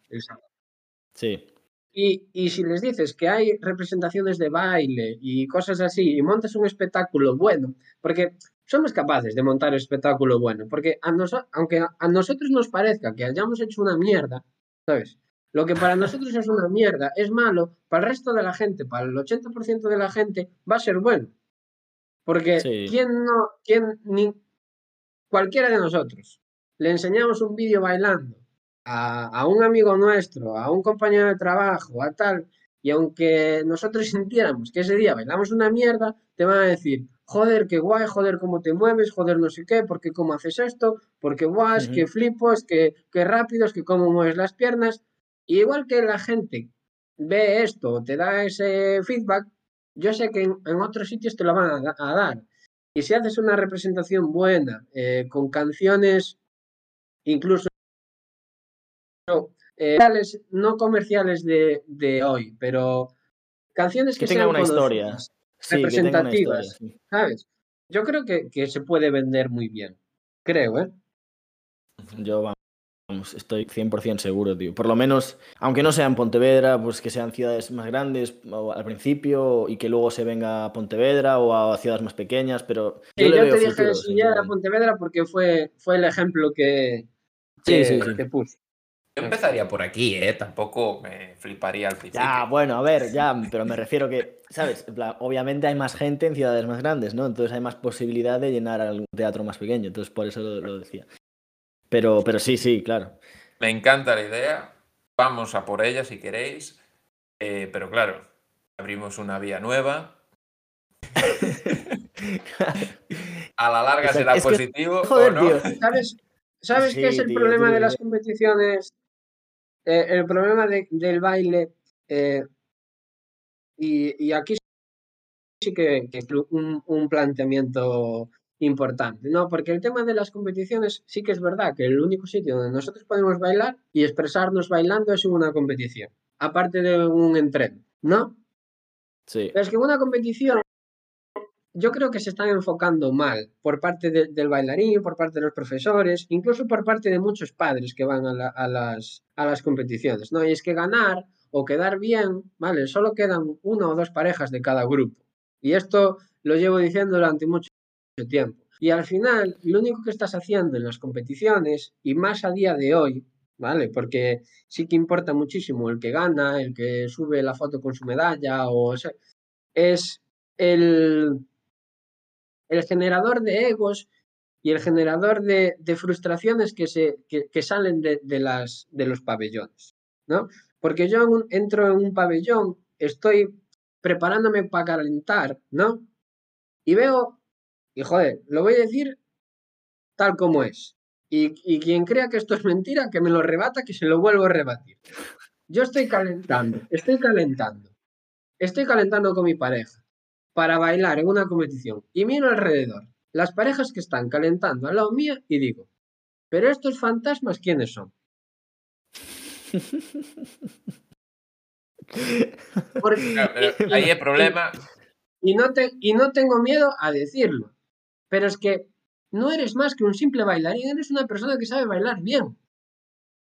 A: Sí.
C: Y, y, si les dices que hay representaciones de baile y cosas así y montas un espectáculo bueno, porque somos capaces de montar espectáculo bueno, porque a aunque a nosotros nos parezca que hayamos hecho una mierda, ¿sabes? Lo que para nosotros es una mierda, es malo, para el resto de la gente, para el 80% de la gente, va a ser bueno. Porque ¿quién no, quién, ni cualquiera de nosotros, le enseñamos un vídeo bailando a, a un amigo nuestro, a un compañero de trabajo, a tal, y aunque nosotros sintiéramos que ese día bailamos una mierda, te van a decir, joder, qué guay, joder, cómo te mueves, joder, no sé qué, porque cómo haces esto, porque guay, es que flipos, que, que rápidos, que cómo mueves las piernas. Y igual que la gente ve esto, te da ese feedback, yo sé que en, otros sitios te lo van a, dar. Y si haces una representación buena, eh, con canciones incluso eh, no comerciales de, de, hoy, pero canciones que,
A: que tengan una historia
C: representativas, ¿sabes? Yo creo que, que, se puede vender muy bien. Creo, ¿eh?
A: Yo, vamos, estoy 100% seguro, tío. Por lo menos, aunque no sean Pontevedra, pues que sean ciudades más grandes al principio y que luego se venga a Pontevedra o a ciudades más pequeñas, pero...
C: yo, te dije si ya era Pontevedra porque fue, fue el ejemplo que, que, sí, sí, que puse.
B: Yo empezaría por aquí, ¿eh? Tampoco me fliparía al principio.
A: Ya, bueno, a ver, ya, pero me refiero que, ¿sabes? obviamente hay más gente en ciudades más grandes, ¿no? Entonces hay más posibilidad de llenar algún teatro más pequeño, entonces por eso lo, decía. Pero, pero sí, sí, claro.
B: Me encanta la idea, vamos a por ella si queréis, eh, pero claro, abrimos una vía nueva. a la larga será positivo. joder, tío.
C: ¿Sabes, ¿sabes qué es el problema de las competiciones eh, el problema del baile, eh, y, aquí sí que, es un, planteamiento importante, ¿no? Porque el tema de las competiciones sí que es verdad que el único sitio donde nosotros podemos bailar y expresarnos bailando es en una competición, aparte de un entreno, ¿no?
A: Sí.
C: Pero es que en una competición yo creo que se están enfocando mal por parte del bailarín, por parte de los profesores, incluso por parte de muchos padres que van a, las, a las competiciones, ¿no? Y es que ganar o quedar bien, ¿vale? Solo quedan una o dos parejas de cada grupo. Y esto lo llevo diciendo durante mucho tiempo. Y al final, lo único que estás haciendo en las competiciones, y más a día de hoy, ¿vale? Porque sí que importa muchísimo el que gana, el que sube la foto con su medalla, o, sea, es el el generador de egos y el generador de, frustraciones que, se, que, salen de, las, de los pabellones, ¿no? Porque yo entro en un pabellón, estoy preparándome para calentar, ¿no? Y veo, y joder, lo voy a decir tal como es. Y, y, quien crea que esto es mentira, que me lo rebata, que se lo vuelvo a rebatir. Yo estoy calentando, estoy calentando. Estoy calentando con mi pareja para bailar en una competición y miro alrededor las parejas que están calentando al lado mía y digo, pero estos fantasmas, ¿quiénes son?
B: ahí el problema.
C: Y no, te, y no tengo miedo a decirlo, pero es que no eres más que un simple bailarín, eres una persona que sabe bailar bien.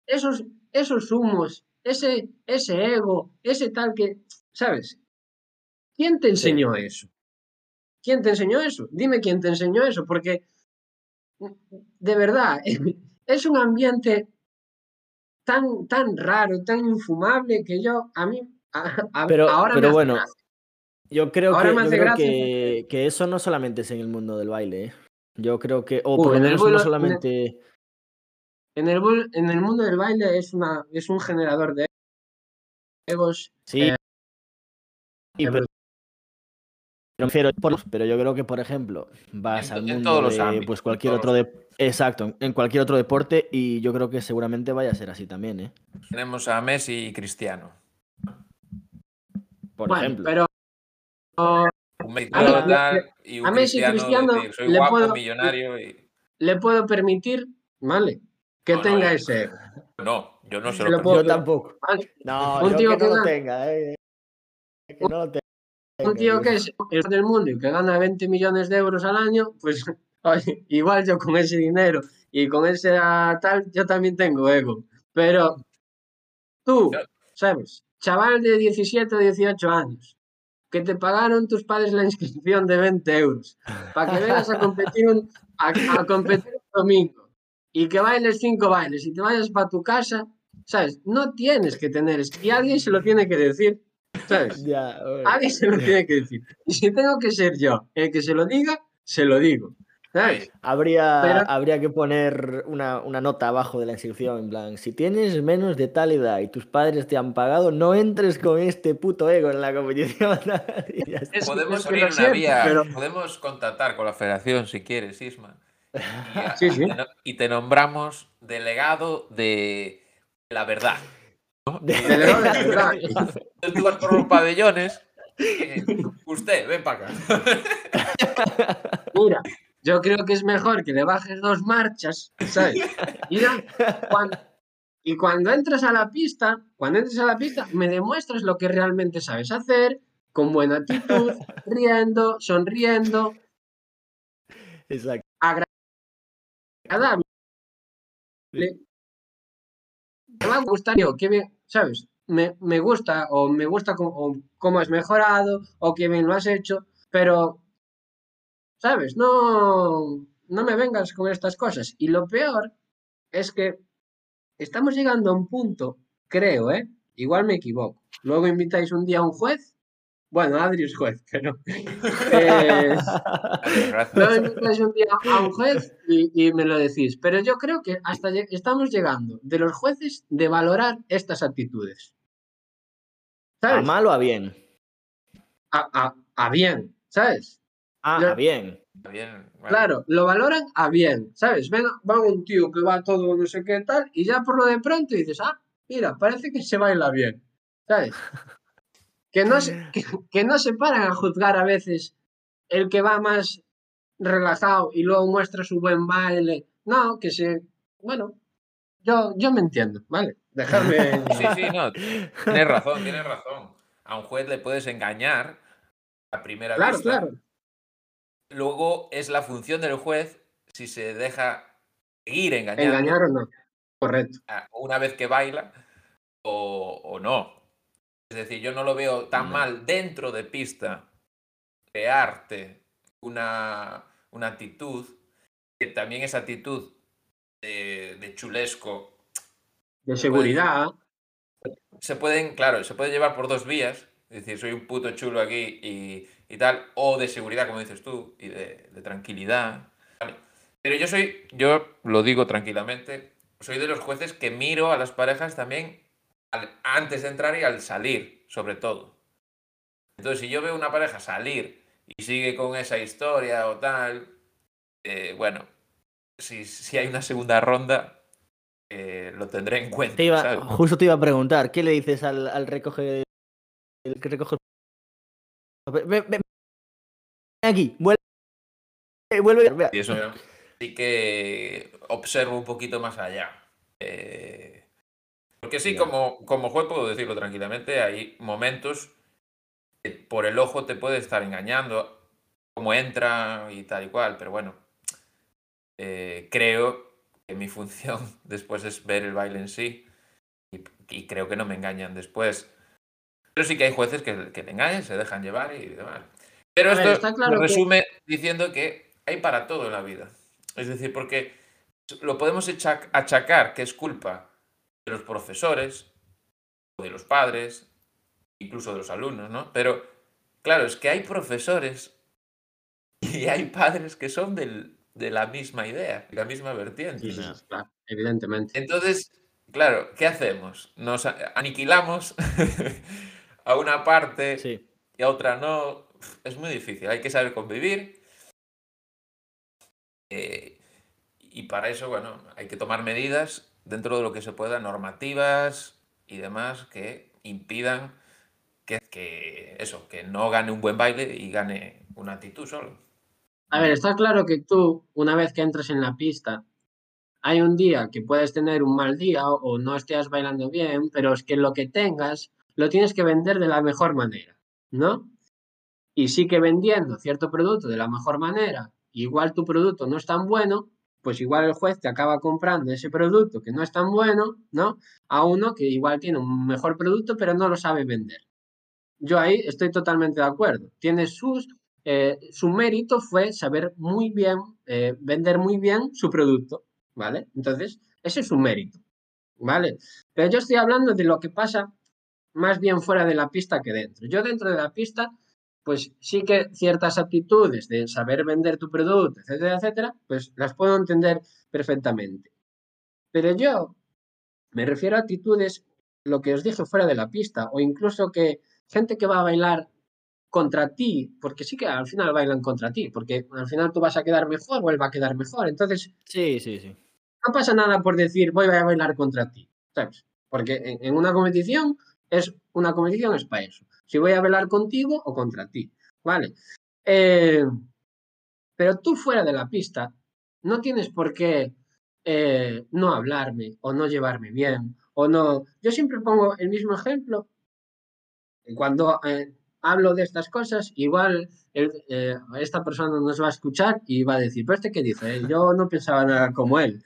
C: Esos, esos humos, ese, ese ego, ese tal que, ¿sabes? ¿Quién te enseñó eso? ¿Quién te enseñó eso? Dime quién te enseñó eso, porque de verdad es un ambiente tan, tan raro, tan infumable que yo, a mí, a- a-
A: Pero-
C: ahora
A: pero
C: me
A: bueno. Yo creo,
C: Ahora
A: que, yo creo que, que eso no solamente es en el mundo del baile, ¿eh? Yo creo que, o por lo menos no solamente...
C: En el, en el mundo del baile es, una, es un generador de egos.
A: Sí,
C: eh,
A: sí, pero, pero, prefiero por- pero yo creo que, por ejemplo, vas
B: En-
A: al
B: en
A: mundo
B: todos los
A: de
B: ámbitos,
A: pues
B: en
A: cualquier
B: todos
A: otro de... Exacto, en cualquier otro deporte y yo creo que seguramente vaya a ser así también, ¿eh?
B: Tenemos a Messi y Cristiano.
A: Por
C: bueno,
A: ejemplo.
C: pero
B: Un
C: A mí-
B: tal, y un
C: a Messi
B: Cristiano,
C: Cristiano
B: decir, soy
C: le
B: guapo,
C: puedo-
B: millonario y...
C: le puedo permitir, ¿vale? Que
B: No, no,
C: tenga
B: yo-
C: ese.
B: No, yo no se
C: Se
B: lo
C: puedo-
A: Yo tampoco.
C: ¿vale?
A: No,
C: Un
A: yo
C: tío
A: que
C: que
A: no lo tenga, ¿eh? Que no lo tenga.
C: un tío que es el del mundo y que gana 20 millones de euros al año, pues oye, igual yo con ese dinero y con ese tal, yo también tengo ego. Pero tú, ¿sabes? Chaval de 17 o 18 años, que te pagaron tus padres la inscripción de 20 euros para que vengas a competir un, a, a competir un domingo y que bailes cinco bailes y te vayas para tu casa, ¿sabes? No tienes que tener, y alguien se lo tiene que decir ¿sabes?
A: Ya, bueno.
C: Alguien se lo tiene que decir. Y si tengo que ser yo el que se lo diga, se lo digo. ¿Sabes?
A: Habría,
C: Pero-
A: habría que poner una, una nota abajo de la inscripción, en plan, si tienes menos de tal edad y tus padres te han pagado, no entres con este puto ego en la competición.
B: Podemos abrir una vía,
C: pero-
B: podemos contactar con la federación si quieres, Isma. Y, a-
C: Sí, sí.
B: y te nombramos delegado de la verdad.
C: Delegado de verdad.
B: Tú vas por los pabellones. eh, usted, ven para acá.
C: Mira, yo creo que es mejor que le bajes dos marchas, ¿sabes? Cuan- y cuando entres a la pista, cuando entres a la pista, me demuestras lo que realmente sabes hacer, con buena actitud, riendo, sonriendo,
A: Exacto.
C: agradable. Me va yo, qué ¿sabes? Me, me gusta, o me gusta cómo has mejorado, o qué bien lo has hecho, pero, ¿sabes? No, no me vengas con estas cosas. Y lo peor es que estamos llegando a un punto, creo, ¿eh? Igual me equivoco. Luego invitáis un día a un juez. Bueno, Adri es juez, pero... eh,
B: gracias.
C: Luego invitáis un día a un juez y, y me lo decís. Pero yo creo que hasta estamos llegando de los jueces de valorar estas actitudes.
A: ¿A
C: ¿Sabes?
A: mal o a bien?
C: A, a- a bien, ¿sabes?
A: Ah,
C: Yo-
A: a bien.
C: Claro, lo valoran a bien, ¿sabes? Ven, va un tío que va todo no sé qué tal y ya por lo de pronto dices, ah, mira, parece que se baila bien, ¿sabes? Que no se, que, que no se paran a juzgar a veces el que va más relajado y luego muestra su buen baile. No, que se, bueno, yo, yo me entiendo, ¿vale? Dejarme...
B: Sí, sí, no. Tienes razón, tienes razón. A un juez le puedes engañar a primera
C: Claro,
B: vista.
C: claro.
B: Luego es la función del juez si se deja ir engañando
C: Engañar o no. Correcto.
B: una vez que baila o, o no. Es decir, yo no lo veo tan
A: No.
B: mal dentro de pista crearte una, una actitud que también esa actitud de, de chulesco
C: De seguridad.
B: se pueden, claro, se puede llevar por dos vías. Es decir, soy un puto chulo aquí y, y tal. O de seguridad, como dices tú, y de, de tranquilidad. Vale. Pero yo soy, yo lo digo tranquilamente, soy de los jueces que miro a las parejas también al- antes de entrar y al salir, sobre todo. Entonces, si yo veo una pareja salir y sigue con esa historia o tal, eh, bueno, si, si hay una segunda ronda, eh, lo tendré en cuenta.
A: Te iba-
B: ¿sabes?
A: justo te iba a preguntar, ¿qué le dices al, al recoge el que recoge ven, ven- ven aquí, vuelve, vuelve, vea.
B: Y eso sí que observo un poquito más allá. Eh, porque sí, como, como juez puedo decirlo tranquilamente, hay momentos que por el ojo te puede estar engañando, cómo entra y tal y cual, pero bueno, eh, creo que mi función después es ver el baile en sí y, y creo que no me engañan después. Pero sí que hay jueces que, que te engañan, se dejan llevar y demás. Pero
C: ver,
B: esto
C: está claro
B: lo
C: que-
B: resume diciendo que hay para todo en la vida. Es decir, porque lo podemos achacar que es culpa de los profesores, o de los padres, incluso de los alumnos, ¿no? Pero claro, es que hay profesores y hay padres que son del- de la misma idea, de la misma vertiente.
C: Sí,
A: no.
C: claro, evidentemente.
B: Entonces, claro, ¿qué hacemos? Nos aniquilamos a una parte
A: Sí.
B: y a otra no. Es muy difícil, hay que saber convivir. Eh, y para eso, bueno, hay que tomar medidas dentro de lo que se pueda, normativas y demás que impidan que, eso, que no gane un buen baile y gane una actitud solo.
C: A ver, está claro que tú, una vez que entras en la pista, hay un día que puedes tener un mal día o no estés bailando bien, pero es que lo que tengas lo tienes que vender de la mejor manera, ¿no? Y sí que vendiendo cierto producto de la mejor manera, igual tu producto no es tan bueno, pues igual el juez te acaba comprando ese producto que no es tan bueno, ¿no? A uno que igual tiene un mejor producto, pero no lo sabe vender. Yo ahí estoy totalmente de acuerdo. Tiene sus, eh, su mérito fue saber muy bien, eh, vender muy bien su producto, ¿vale? Entonces, ese es su mérito, ¿vale? Pero yo estoy hablando de lo que pasa más bien fuera de la pista que dentro. Yo dentro de la pista, pues sí que ciertas actitudes de saber vender tu producto, etcétera, etcétera, pues las puedo entender perfectamente. Pero yo me refiero a actitudes, lo que os dije fuera de la pista, o incluso que gente que va a bailar contra ti, porque sí que al final bailan contra ti, porque al final tú vas a quedar mejor o él va a quedar mejor. Entonces,
A: Sí, sí, sí.
C: no pasa nada por decir voy a bailar contra ti, ¿sabes? Porque en, en una competición es una competición es para eso. Si voy a bailar contigo o contra ti, ¿vale? Eh, pero tú fuera de la pista no tienes por qué eh, no hablarme o no llevarme bien o no. Yo siempre pongo el mismo ejemplo cuando eh, hablo de estas cosas, igual esta persona nos va a escuchar y va a decir, pero este qué dice, yo no pensaba nada como él.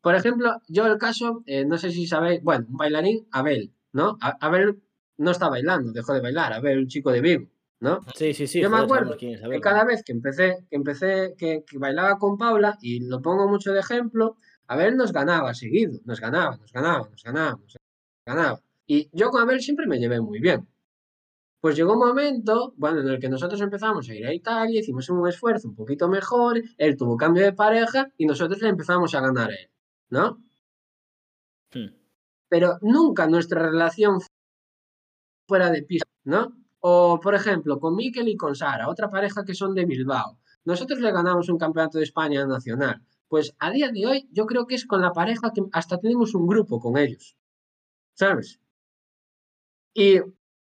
C: Por ejemplo, yo el caso, no sé si sabéis, bueno, un bailarín, Abel, ¿no? Abel no está bailando, dejó de bailar, Abel, un chico de Vigo, ¿no?
A: Sí, sí, sí.
C: Yo me acuerdo
A: a
C: que
A: ver.
C: cada vez que empecé, que empecé, que, que bailaba con Paula, y lo pongo mucho de ejemplo, Abel nos ganaba seguido, nos ganaba, nos ganaba, nos ganaba, nos ganaba. Y yo con Abel siempre me llevé muy bien. Pues llegó un momento, bueno, en el que nosotros empezamos a ir a Italia, hicimos un esfuerzo un poquito mejor, él tuvo cambio de pareja y nosotros le empezamos a ganar a él, ¿no?
A: Hmm.
C: Pero nunca nuestra relación fuera de pista, ¿no? O, por ejemplo, con Mikel y con Sara, otra pareja que son de Bilbao. Nosotros le ganamos un campeonato de España nacional. Pues a día de hoy yo creo que es con la pareja que hasta tenemos un grupo con ellos, ¿sabes? Y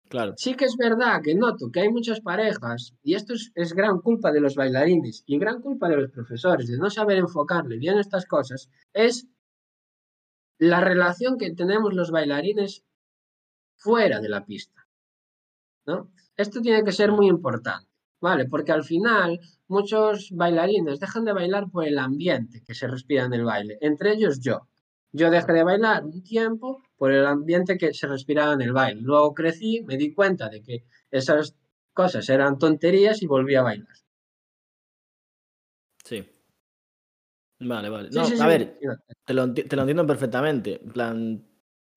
A: Claro.
C: sí que es verdad que noto que hay muchas parejas, y esto es, es gran culpa de los bailarines y gran culpa de los profesores, de no saber enfocarle bien estas cosas, es la relación que tenemos los bailarines fuera de la pista. ¿no? Esto tiene que ser muy importante, ¿vale? Porque al final muchos bailarines dejan de bailar por el ambiente que se respira en el baile, entre ellos yo. Yo dejé de bailar un tiempo por el ambiente que se respiraba en el baile. Luego crecí, me di cuenta de que esas cosas eran tonterías y volví a bailar.
A: Sí. Vale, vale. No,
C: sí,
A: a
C: sí,
A: ver, te lo, enti- te lo entiendo perfectamente. En plan,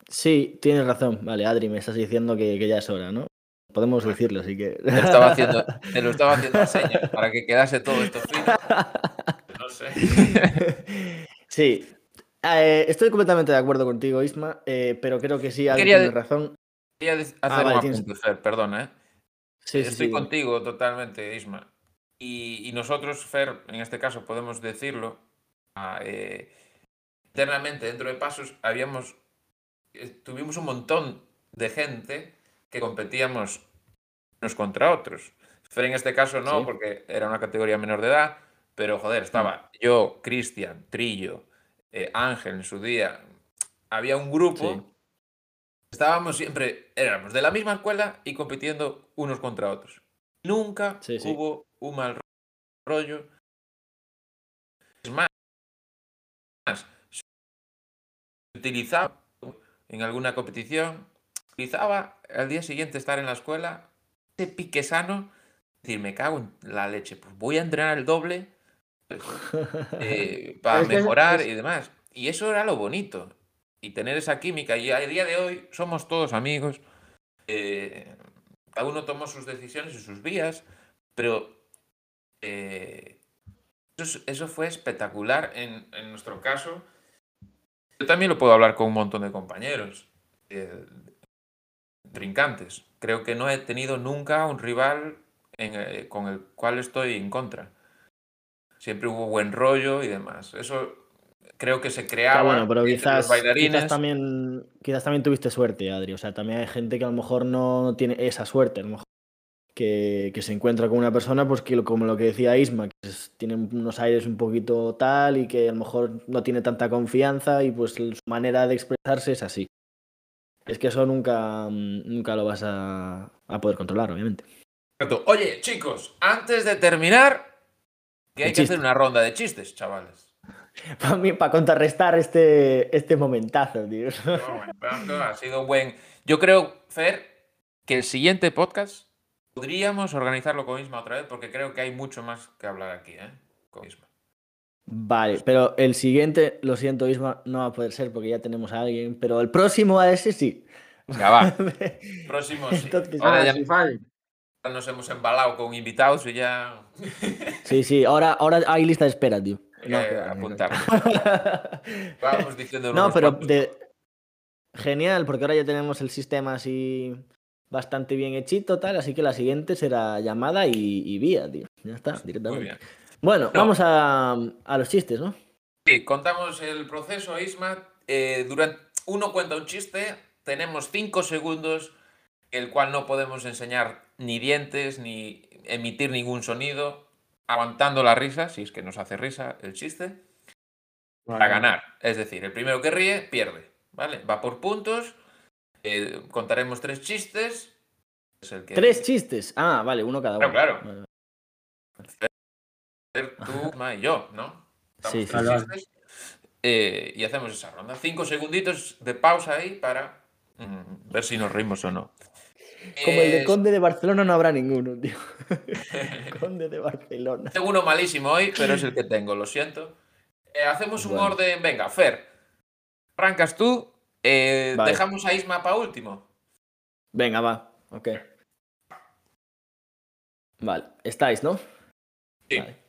A: sí, tienes razón. Vale, Adri, me estás diciendo que, que ya es hora, ¿no? Podemos decirlo, así que.
B: Te lo estaba haciendo, te lo estaba haciendo a señas para que quedase todo esto fino. No sé.
A: sí. Eh, estoy completamente de acuerdo contigo, Isma, eh, pero creo que sí, Adri
B: Quería
A: tiene
B: de-
A: razón.
B: Quería dec- hacer
A: Ah, vale,
B: un
A: tienes-
B: apunte, Fer, perdona, ¿eh?
A: Sí, sí,
B: Estoy
A: sí.
B: contigo totalmente, Isma. Y, y nosotros, Fer, en este caso podemos decirlo, ah, eh, internamente dentro de Pasos habíamos, eh, tuvimos un montón de gente que competíamos unos contra otros. Fer en este caso no,
A: Sí.
B: porque era una categoría menor de edad, pero joder, estaba yo, Cristian, Trillo, eh, Ángel en su día. Había un grupo
A: Sí.
B: Estábamos siempre, éramos de la misma escuela y compitiendo unos contra otros. Nunca
A: Sí,
B: hubo un mal rollo. Es más, utilizaba en alguna competición utilizaba al día siguiente estar en la escuela, ese pique sano, decir, me cago en la leche, pues voy a entrenar el doble pues, eh, para mejorar
C: es-
B: y demás. Y eso era lo bonito. Y tener esa química. Y a día de hoy somos todos amigos. eh, cada uno tomó sus decisiones y sus vías, pero eh, eso, es- eso fue espectacular en, en nuestro caso. Yo también lo puedo hablar con un montón de compañeros, eh, trincantes. Creo que no he tenido nunca un rival en, eh, con el cual estoy en contra. Siempre hubo buen rollo y demás. Eso creo que se creaba
A: Ah, bueno, pero quizás,
B: los bailarines.
A: quizás, también, quizás también tuviste suerte, Adri. O sea, también hay gente que a lo mejor no tiene esa suerte, a lo mejor que, que se encuentra con una persona, pues que como lo que decía Isma, que es- tiene unos aires un poquito tal y que a lo mejor no tiene tanta confianza y pues su manera de expresarse es así. Es que eso nunca, nunca lo vas a, a poder controlar, obviamente.
B: Oye, chicos, antes de terminar, que hay que
A: chiste.
B: hacer una ronda de chistes, chavales.
A: Para mí, para contrarrestar este, este momentazo, tío.
B: No, bueno, ha sido un buen. Yo creo, Fer, que el siguiente podcast podríamos organizarlo con Isma otra vez, porque creo que hay mucho más que hablar aquí, ¿eh? Con Isma.
A: Vale, pero el siguiente, lo siento, Isma, no va a poder ser porque ya tenemos a alguien, pero el próximo a ese sí.
B: Venga, va. Próximo, sí.
A: Entonces,
B: Ahora
C: Ah,
B: ya
C: fallo.
B: nos hemos embalado con invitados y ya.
A: Sí, sí, ahora, ahora hay lista de espera, tío. No, va,
B: apuntar.
A: no.
B: Vamos diciendo
A: No, pero de... genial, porque ahora ya tenemos el sistema así bastante bien hechito, tal, así que la siguiente será llamada y, y vía, tío. Ya está,
B: Muy
A: directamente.
B: bien.
A: Bueno,
B: No.
A: vamos a, a los chistes, ¿no?
B: Sí, contamos el proceso, Isma. Eh, durante... Uno cuenta un chiste, tenemos cinco segundos, el cual no podemos enseñar ni dientes ni emitir ningún sonido, aguantando la risa, si es que nos hace risa el chiste, para ganar. Es decir, el primero que ríe pierde, ¿vale? Va por puntos, eh, contaremos tres chistes. Es el que...
A: Tres chistes. Ah, vale, uno cada uno.
B: Claro, claro.
A: Vale,
B: tú, Ma y yo, ¿no?
A: Sí,
B: tres
C: sí, sí.
B: chistes, eh, y hacemos esa ronda. Cinco segunditos de pausa ahí para mm, ver si nos reímos o no.
A: Como el de Conde de Barcelona no habrá ninguno, tío. Conde de Barcelona.
B: Tengo uno malísimo hoy, pero es el que tengo, lo siento. Eh, hacemos un
A: Bueno.
B: orden. Venga, Fer, arrancas tú. Eh,
A: Vale.
B: Dejamos a Isma para último.
A: Venga, va. Ok. Vale, estáis, ¿no?
B: Sí.
A: Vale.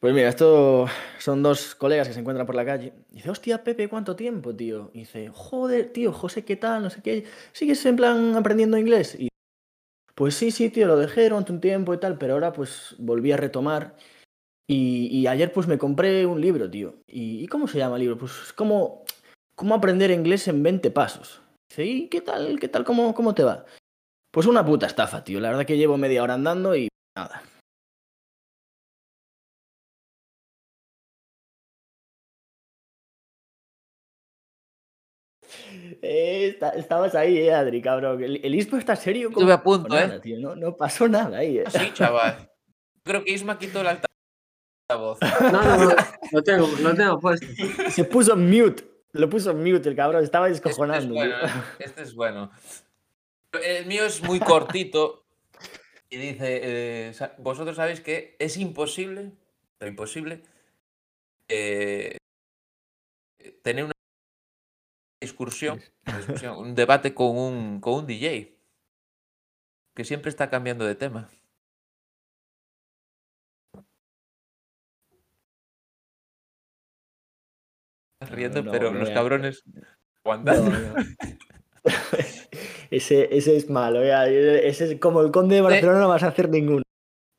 A: Pues mira, esto son dos colegas que se encuentran por la calle. Dice, hostia, Pepe, ¿cuánto tiempo, tío? Y dice, joder, tío, José, ¿qué tal? No sé qué. ¿Sigues en plan aprendiendo inglés? Y pues sí, sí, tío, lo dejé durante un tiempo y tal, pero ahora pues volví a retomar. Y, y ayer pues me compré un libro, tío. ¿Y, y cómo se llama el libro? Pues cómo, cómo aprender inglés en 20 pasos. Dice, ¿y qué tal? ¿Qué tal? ¿Cómo, cómo te va? Pues una puta estafa, tío. La verdad que llevo media hora andando y nada. Eh, está- estabas ahí, eh, Adri, cabrón. El, el ISPO está serio como
B: Estuve a punto,
A: nada,
B: ¿eh?
A: tío. No, no pasó nada ahí, eh.
B: Sí, chaval. Creo que Isma quitó el altavoz.
C: No, no, no, lo tengo, lo tengo puesto.
A: Se puso en mute. Lo puso en mute el cabrón. Estaba
B: Este es
A: descojonando.
B: este es bueno. El mío es muy cortito y dice, eh, vosotros sabéis que es imposible, pero imposible, eh, tener una discusión, discusión, un debate con un, con un DJ que siempre está cambiando de tema. Riendo,
A: no,
B: pero
A: no
B: los cabrones
A: No,
B: aguantando.
A: no. ese, ese es malo. Ese es como el conde de Barcelona, no vas a hacer ninguno.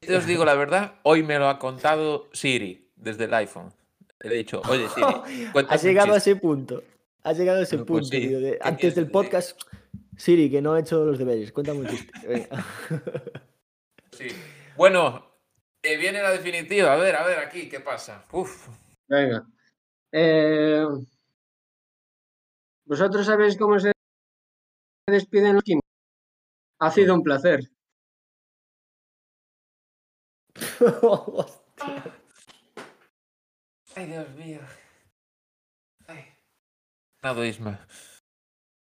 B: Te os digo la verdad, hoy me lo ha contado Siri desde el iPhone. Le he dicho, oye Siri, cuéntame
A: Has llegado a
B: chiste".
A: ese punto. Has llegado a ese
B: Bueno, pues
A: punto,
B: sí.
A: tío, de-
B: ¿Qué
A: antes del podcast. Siri, que no he hecho los deberes. Cuéntame un chiste. Venga.
B: Sí. Bueno, eh, viene la definitiva. A ver, a ver, aquí, ¿qué pasa? Uf.
C: Venga. Eh, ¿Vosotros sabéis cómo se despiden los químicos? Ha sido un placer.
B: Ay, Dios mío. Ay. Nada, Isma.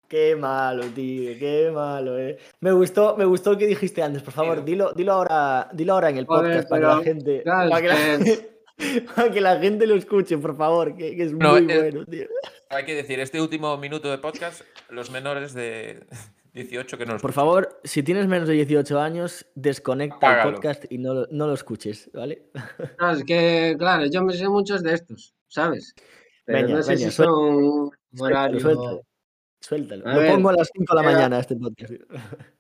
A: Qué malo, tío, qué malo, eh. Me gustó, me gustó lo que dijiste antes, por favor, dilo, dilo ahora, dilo ahora en el
C: Joder,
A: podcast para que la gente. para, que la,
C: es que-
A: para que la gente lo escuche, por favor, que, que es
B: No,
A: muy
B: es-
A: bueno, tío.
B: Hay que decir, este último minuto de podcast, los menores de 18 que no nos
A: Por favor, si tienes menos de 18 años, desconecta
B: Apágalo.
A: el podcast y no, lo- no lo escuches, ¿vale?
C: No, es que, claro, yo me sé muchos de estos, ¿sabes? Pero
A: Venga,
C: no sé
A: venga,
C: si son
A: Suéltalo,
C: horario.
A: suéltalo. Lo
C: ver,
A: pongo a las 5 de la mañana este podcast.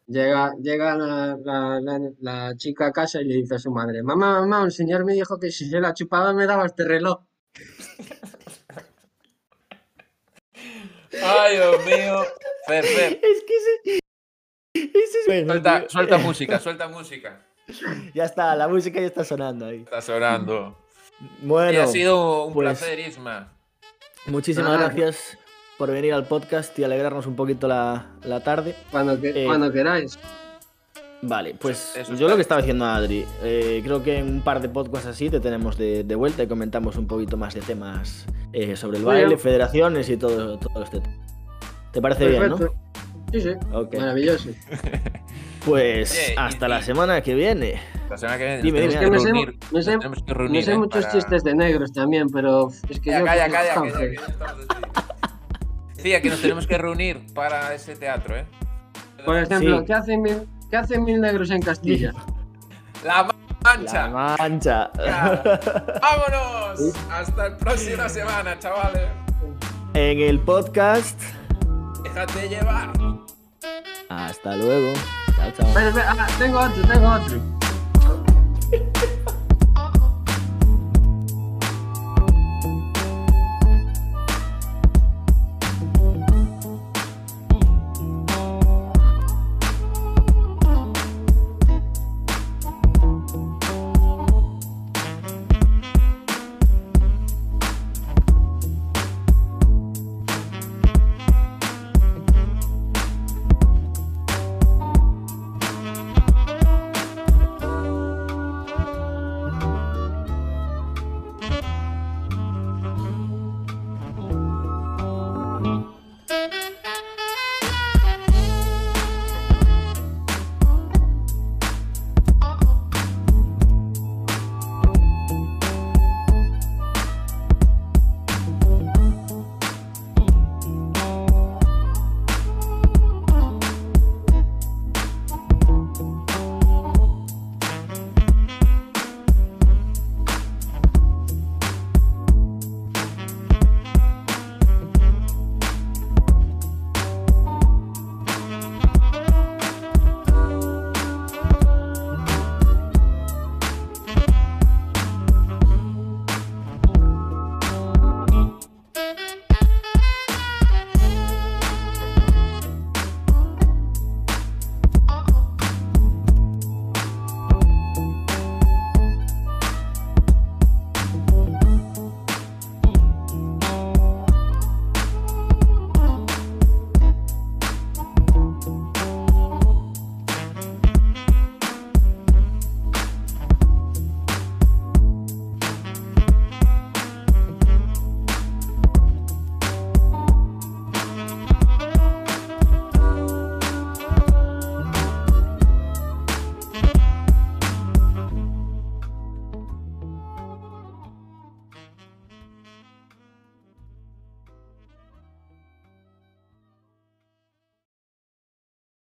C: Llega, llega la, la- la- la chica a casa y le dice a su madre, mamá, mamá, un señor me dijo que si se la chupaba me daba este reloj.
B: Ay, Dios mío. Fer, Fer,
A: Es que ese. Ese es bueno,
B: suelta, suelta música, suelta música.
A: Ya está, la música ya está sonando ahí.
B: Está sonando.
A: Bueno,
B: y ha sido un
A: pues-
B: placer, Isma.
A: muchísimas
C: Ah.
A: gracias por venir al podcast y alegrarnos un poquito la, la tarde.
C: Cuando, que-
A: Eh,
C: cuando queráis.
A: Vale, pues
B: Eso
A: yo lo que estaba diciendo a Adri, eh, creo que en un par de podcasts así te tenemos de, de vuelta y comentamos un poquito más de temas eh, sobre el baile, federaciones y todo, todo este tema. ¿Te parece bien, no?
C: Sí, sí, maravilloso.
A: Pues
B: Oye,
A: hasta
B: y-
A: la semana que viene.
B: La semana que viene
A: Dime.
C: Es que me sé,
B: reunir.
C: me sé- me sé
B: ¿eh?
C: muchos
B: para-
C: chistes de negros también, pero es que
B: Calla,
C: yo...
B: calla, calla, que ya- que ya estamos Decía que nos tenemos que reunir para ese teatro, ¿eh?
C: Por ejemplo,
A: Sí.
C: ¿qué, hacen mil, ¿qué hacen mil negros en Castilla?
B: La mancha.
A: La mancha.
B: Ya. ¡Vámonos! Hasta la próxima semana, chavales.
A: en el podcast.
B: Déjate llevar.
A: Hasta luego. Chao, chao.
C: Espera, espera, ah, tengo otro, tengo otro.